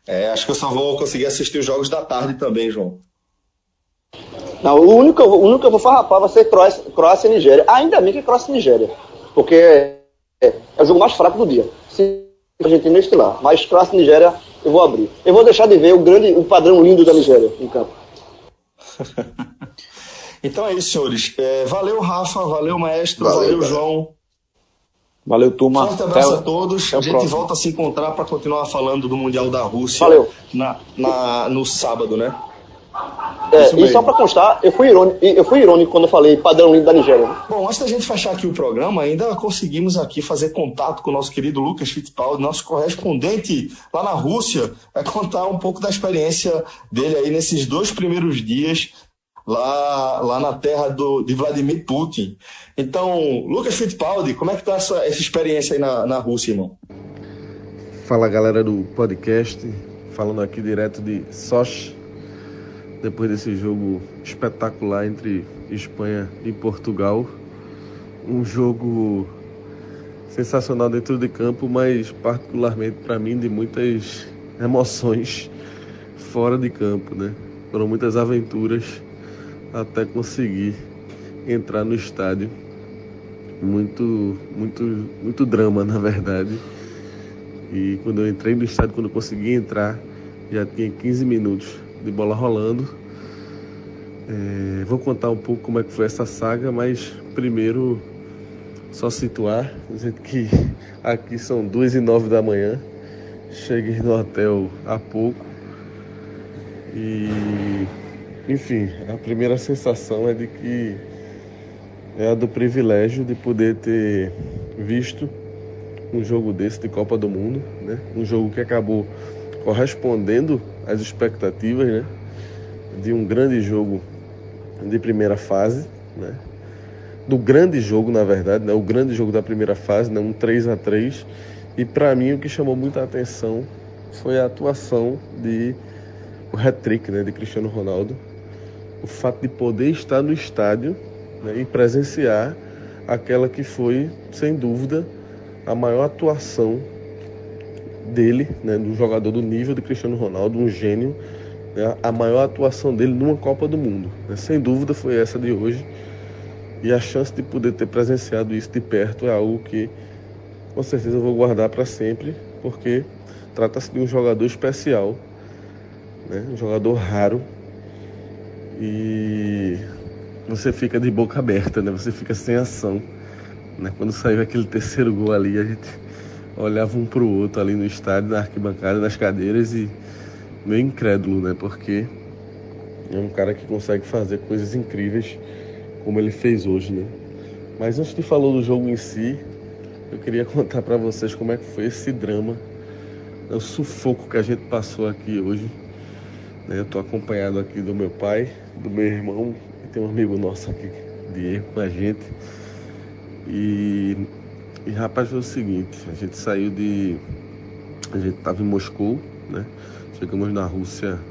É, acho que eu só vou conseguir assistir os jogos da tarde também, João. Não, o único, o único que eu vou farrapar vai ser Croácia, Croácia e Nigéria. Ainda bem que é Croácia e Nigéria. Porque é, é, o jogo mais fraco do dia. Se a gente não estilar. Mas Croácia e Nigéria eu vou abrir. Eu vou deixar de ver o grande, o padrão lindo da Nigéria em campo. então é isso, senhores. É, valeu, Rafa. Valeu, maestro. Valeu, valeu João. Valeu, turma. Forte abraço Até a todos. A gente próximo. volta a se encontrar para continuar falando do Mundial da Rússia. Valeu. Na, na, no sábado, né? É, e só para constar, eu fui, irônico, eu fui irônico quando eu falei padrão lindo da Nigéria. Bom, antes da gente fechar aqui o programa, ainda conseguimos aqui fazer contato com o nosso querido Lucas Fittipaldi, nosso correspondente lá na Rússia, vai contar um pouco da experiência dele aí nesses dois primeiros dias lá, lá na terra do, de Vladimir Putin. Então, Lucas Fittipaldi, como é que tá essa, essa experiência aí na, na Rússia, irmão? Fala galera do podcast, falando aqui direto de Sochi, depois desse jogo espetacular entre Espanha e Portugal. Um jogo sensacional dentro de campo, mas particularmente para mim de muitas emoções fora de campo, né? Foram muitas aventuras até conseguir entrar no estádio. Muito, muito, muito drama, na verdade. E quando eu entrei no estádio, quando eu consegui entrar, já tinha 15 minutos de bola rolando. É, vou contar um pouco como é que foi essa saga, mas primeiro só situar, dizendo que aqui são duas e nove da manhã. Cheguei no hotel há pouco e enfim, a primeira sensação é de que é a do privilégio de poder ter visto um jogo desse de Copa do Mundo, né? Um jogo que acabou correspondendo às expectativas, né? De um grande jogo de primeira fase, né? Do grande jogo, na verdade, né? O grande jogo da primeira fase, né? Um 3 a 3 E para mim o que chamou muita atenção foi a atuação de o hat-trick, né? De Cristiano Ronaldo. O fato de poder estar no estádio né? e presenciar aquela que foi, sem dúvida, a maior atuação dele, né, do jogador do nível de Cristiano Ronaldo, um gênio, né, a maior atuação dele numa Copa do Mundo. Né, sem dúvida foi essa de hoje. E a chance de poder ter presenciado isso de perto é algo que com certeza eu vou guardar para sempre, porque trata-se de um jogador especial, né, um jogador raro. E você fica de boca aberta, né? Você fica sem ação. Né? Quando saiu aquele terceiro gol ali, a gente olhava um para o outro ali no estádio, na arquibancada, nas cadeiras e meio incrédulo, né? Porque é um cara que consegue fazer coisas incríveis como ele fez hoje, né? Mas antes de falar do jogo em si, eu queria contar para vocês como é que foi esse drama, né? o sufoco que a gente passou aqui hoje. Né? Eu estou acompanhado aqui do meu pai, do meu irmão e tem um amigo nosso aqui, Diego, com a gente. E, e rapaz, foi o seguinte, a gente saiu de. A gente estava em Moscou, né? Chegamos na Rússia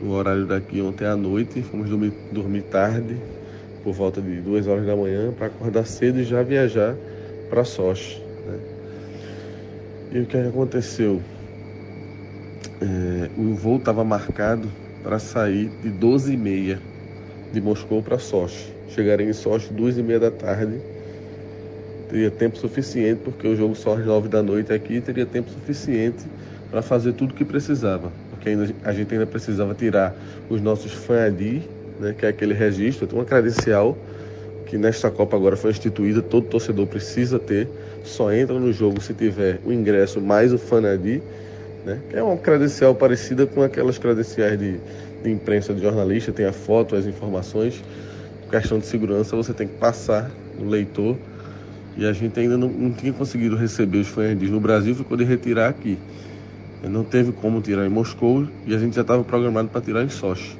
no horário daqui ontem à noite, fomos dormir, dormir tarde, por volta de duas horas da manhã, para acordar cedo e já viajar para Sochi. Né? E o que aconteceu? É, o voo estava marcado para sair de 12h30 de Moscou para Sochi. Chegaria em Sochi duas e meia da tarde teria tempo suficiente, porque o jogo só às nove da noite aqui, teria tempo suficiente para fazer tudo o que precisava. Porque ainda, a gente ainda precisava tirar os nossos fan né, que é aquele registro, uma credencial que nesta Copa agora foi instituída, todo torcedor precisa ter, só entra no jogo se tiver o ingresso mais o fan ID, né, que é uma credencial parecida com aquelas credenciais de, de imprensa de jornalista, tem a foto, as informações. Questão de segurança, você tem que passar no leitor e a gente ainda não, não tinha conseguido receber os FANDs no Brasil, ficou de retirar aqui. Não teve como tirar em Moscou e a gente já estava programado para tirar em Sochi.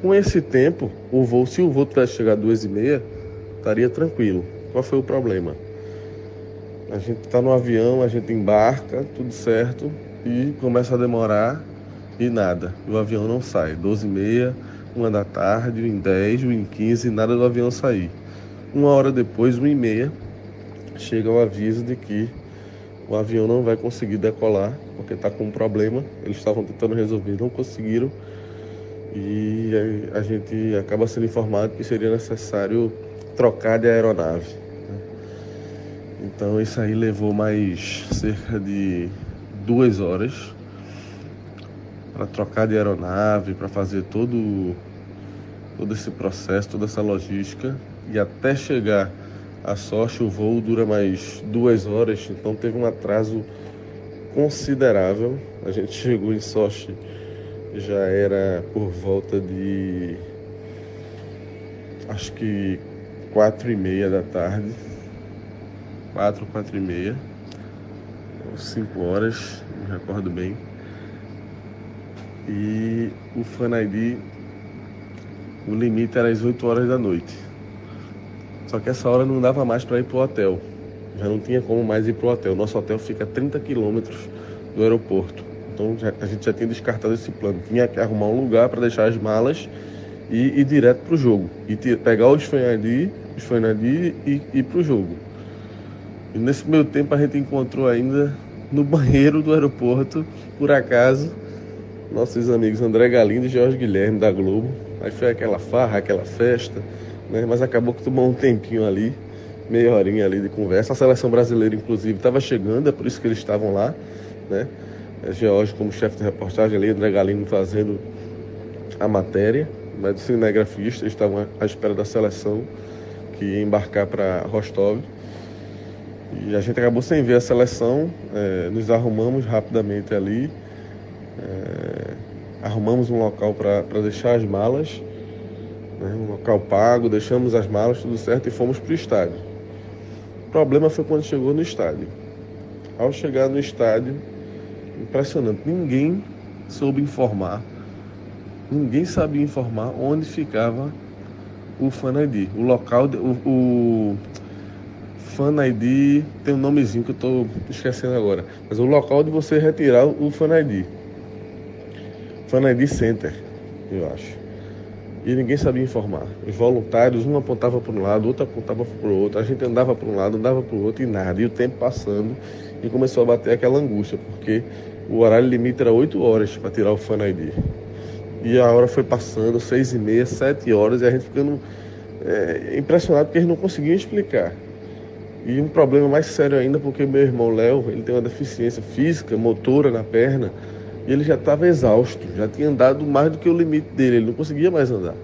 Com esse tempo, o voo, se o voo tivesse chegado duas e meia, estaria tranquilo. Qual foi o problema? A gente está no avião, a gente embarca, tudo certo, e começa a demorar e nada. O avião não sai. 12 e meia, uma da tarde, em 10, em 15, nada do avião sair. Uma hora depois, uma e meia, chega o aviso de que o avião não vai conseguir decolar porque está com um problema. Eles estavam tentando resolver, não conseguiram. E a gente acaba sendo informado que seria necessário trocar de aeronave. Né? Então isso aí levou mais cerca de duas horas para trocar de aeronave, para fazer todo, todo esse processo, toda essa logística e até chegar a sorte, o voo dura mais duas horas, então teve um atraso considerável. A gente chegou em Sochi, já era por volta de acho que quatro e meia da tarde, quatro, quatro e meia, cinco horas, me recordo bem. E o Fan ID, o limite era às 8 horas da noite. Só que essa hora não dava mais para ir pro hotel. Já não tinha como mais ir pro hotel. Nosso hotel fica a 30 quilômetros do aeroporto. Então já, a gente já tinha descartado esse plano. Tinha que arrumar um lugar para deixar as malas e ir direto pro jogo. E pegar os fanadi, os e ir pro jogo. E nesse meio tempo a gente encontrou ainda no banheiro do aeroporto, por acaso, nossos amigos André Galindo e Jorge Guilherme da Globo. Aí foi aquela farra, aquela festa né? mas acabou que tomou um tempinho ali, meia horinha ali de conversa. A seleção brasileira, inclusive, estava chegando, é por isso que eles estavam lá. Né? É, George como chefe de reportagem ali, André Galino fazendo a matéria, mas os cinegrafistas estavam à espera da seleção que ia embarcar para Rostov. E a gente acabou sem ver a seleção, é, nos arrumamos rapidamente ali, é, arrumamos um local para deixar as malas né, um local pago, deixamos as malas, tudo certo e fomos para o estádio. O problema foi quando chegou no estádio. Ao chegar no estádio, impressionante, ninguém soube informar, ninguém sabia informar onde ficava o Fan ID. O local, de, o, o Fan ID tem um nomezinho que eu estou esquecendo agora, mas o local de você retirar o Fan ID. Fan ID Center, eu acho e ninguém sabia informar. Os voluntários, um apontava para um lado, outro apontava para o outro, a gente andava para um lado, andava para o outro e nada. E o tempo passando e começou a bater aquela angústia, porque o horário limite era 8 horas para tirar o Fan ID. E a hora foi passando, 6 e meia, 7 horas, e a gente ficando é, impressionado porque eles não conseguiam explicar. E um problema mais sério ainda, porque meu irmão Léo, ele tem uma deficiência física, motora na perna, e ele já estava exausto, já tinha andado mais do que o limite dele, ele não conseguia mais andar.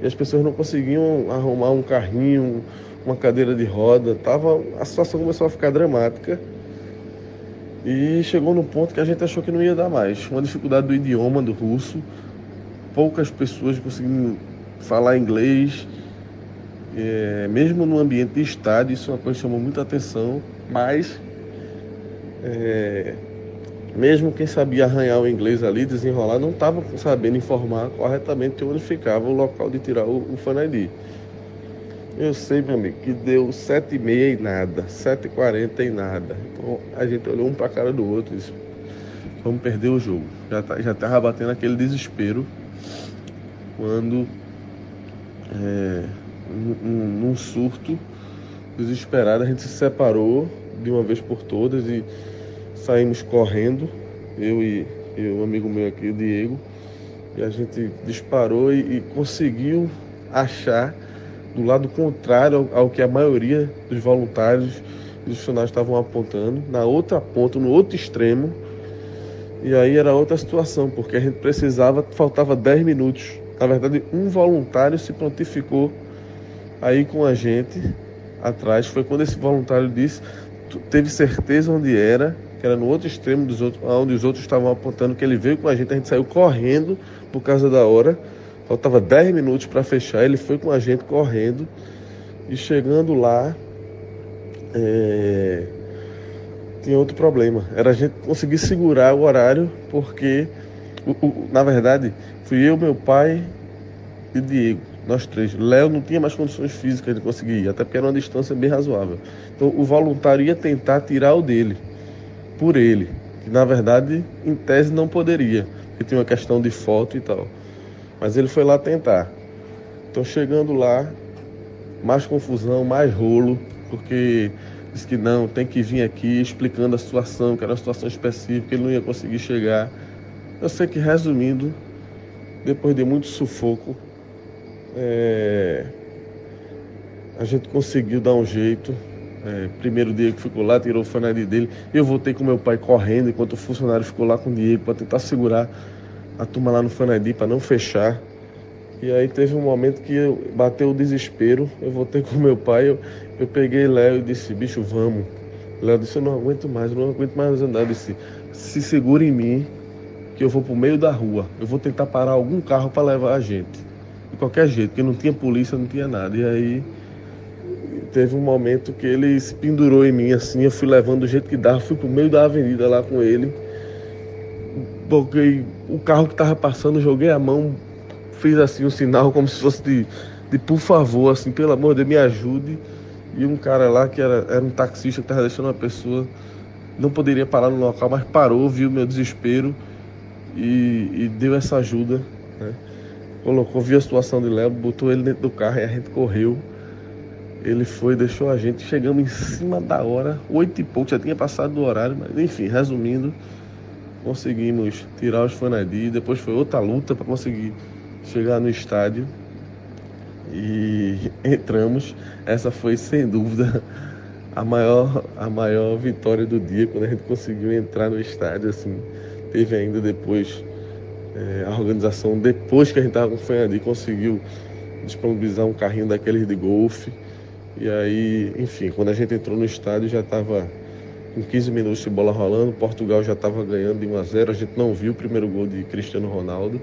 E as pessoas não conseguiam arrumar um carrinho, uma cadeira de roda, tava, a situação começou a ficar dramática. E chegou no ponto que a gente achou que não ia dar mais. Uma dificuldade do idioma do russo, poucas pessoas conseguiam falar inglês, é, mesmo no ambiente de estádio, isso é uma coisa que chamou muita atenção, mas é, mesmo quem sabia arranhar o inglês ali, desenrolar, não estava sabendo informar corretamente onde ficava o local de tirar o, o Fan ID. Eu sei, meu amigo, que deu sete e meia nada, sete e quarenta nada. Então a gente olhou um para a cara do outro e disse, vamos perder o jogo. Já, tá, já batendo aquele desespero quando é, num, num surto desesperado a gente se separou de uma vez por todas e saímos correndo, eu e, e amigo meu aqui, o Diego, e a gente disparou e, e conseguiu achar do lado contrário ao, ao, que a maioria dos voluntários e dos funcionários estavam apontando, na outra ponta, no outro extremo. E aí era outra situação, porque a gente precisava, faltava 10 minutos. Na verdade, um voluntário se prontificou aí com a gente atrás. Foi quando esse voluntário disse, teve certeza onde era que era no outro extremo dos outros, onde os outros estavam apontando, que ele veio com a gente, a gente saiu correndo por causa da hora. Faltava 10 minutos para fechar, ele foi com a gente correndo e chegando lá é... tinha outro problema. Era a gente conseguir segurar o horário, porque o, o, na verdade fui eu, meu pai e Diego, nós três. Léo não tinha mais condições físicas de conseguir ir, até porque era uma distância bem razoável. Então o voluntário ia tentar tirar o dele por ele, que na verdade em tese não poderia, porque tinha uma questão de foto e tal. Mas ele foi lá tentar. Então chegando lá, mais confusão, mais rolo, porque disse que não, tem que vir aqui explicando a situação, que era uma situação específica, ele não ia conseguir chegar. Eu sei que resumindo, depois de muito sufoco, é... a gente conseguiu dar um jeito, é, primeiro dia que ficou lá, tirou o funcionário dele. Eu voltei com meu pai correndo, enquanto o funcionário ficou lá com o Diego para tentar segurar a turma lá no Fanadi para não fechar. E aí teve um momento que eu, bateu o desespero. Eu voltei com meu pai, eu, eu peguei Léo e disse, bicho, vamos. Léo disse, eu não aguento mais, eu não aguento mais andar. Eu disse, se segura em mim, que eu vou pro meio da rua. Eu vou tentar parar algum carro para levar a gente. De qualquer jeito, porque não tinha polícia, não tinha nada. E aí teve um momento que ele se pendurou em mim assim, eu fui levando do jeito que dava, fui pro meio da avenida lá com ele. Joguei o carro que tava passando, joguei a mão, fiz assim um sinal como se fosse de, de por favor, assim, pelo amor de Deus, me ajude. E um cara lá que era, era um taxista que tava deixando uma pessoa, não poderia parar no local, mas parou, viu meu desespero e, e deu essa ajuda. Né? Colocou, viu a situação de Léo, botou ele dentro do carro e a gente correu ele foi, deixou a gente, chegamos em cima da hora, oito e pouco, já tinha passado do horário, mas enfim, resumindo, conseguimos tirar os fanadis, depois foi outra luta para conseguir chegar no estádio e entramos. Essa foi sem dúvida a maior, a maior vitória do dia quando a gente conseguiu entrar no estádio. Assim, teve ainda depois é, a organização, depois que a gente estava com o Fanadi, conseguiu disponibilizar um carrinho daqueles de golfe e aí, enfim, quando a gente entrou no estádio já estava com 15 minutos de bola rolando, Portugal já estava ganhando de 1 a 0. A gente não viu o primeiro gol de Cristiano Ronaldo,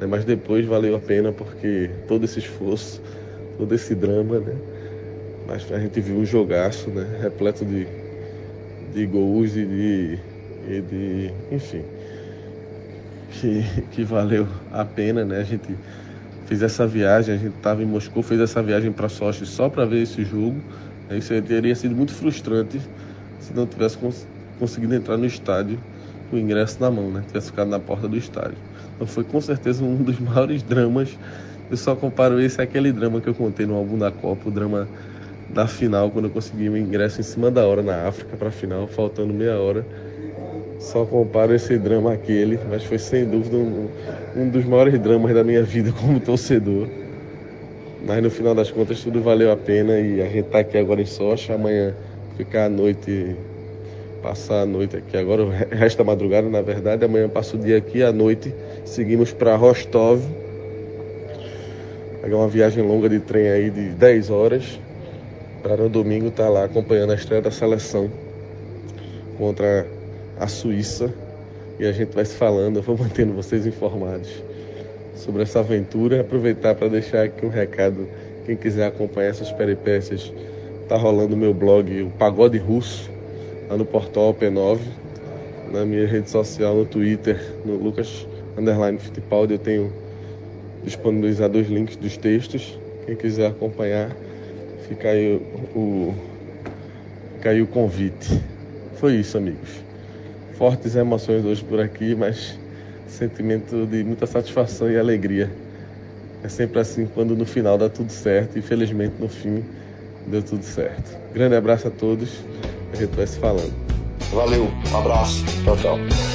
Né? Mas depois valeu a pena porque todo esse esforço, todo esse drama, né? Mas a gente viu um jogaço, né? Repleto de, de gols e de, e de. Enfim. Que, que valeu a pena, né? A gente fez essa viagem, a gente estava em Moscou, fez essa viagem para Sochi só para ver esse jogo. Isso teria sido muito frustrante se não tivesse cons conseguido entrar no estádio com o ingresso na mão, né? Tivesse ficado na porta do estádio. Então foi com certeza um dos maiores dramas. Eu só comparo esse àquele drama que eu contei no álbum da Copa, o drama da final, quando eu consegui meu ingresso em cima da hora na África para a final, faltando meia hora. Só comparo esse drama àquele, mas foi sem dúvida um, um dos maiores dramas da minha vida como torcedor. Mas no final das contas tudo valeu a pena e a gente está aqui agora em Socha, amanhã ficar a noite, passar a noite aqui. Agora resta madrugada, na verdade, amanhã passa o dia aqui, à noite seguimos para Rostov. Pegar uma viagem longa de trem aí de 10 horas para no domingo estar tá lá acompanhando a estreia da seleção contra a Suíça e a gente vai se falando, eu vou mantendo vocês informados sobre essa aventura. Aproveitar para deixar aqui um recado, quem quiser acompanhar essas peripécias, tá rolando meu blog, o Pagode Russo, lá no portal P9, na minha rede social, no Twitter, no Lucas Underline Fittipaldi, eu tenho disponibilizado os links dos textos. Quem quiser acompanhar, fica aí o, o, fica aí o convite. Foi isso, amigos. Fortes emoções hoje por aqui, mas sentimento de muita satisfação e alegria. É sempre assim quando no final dá tudo certo e felizmente no fim deu tudo certo. Grande abraço a todos, a gente vai se falando. Valeu, um abraço, tchau, tchau.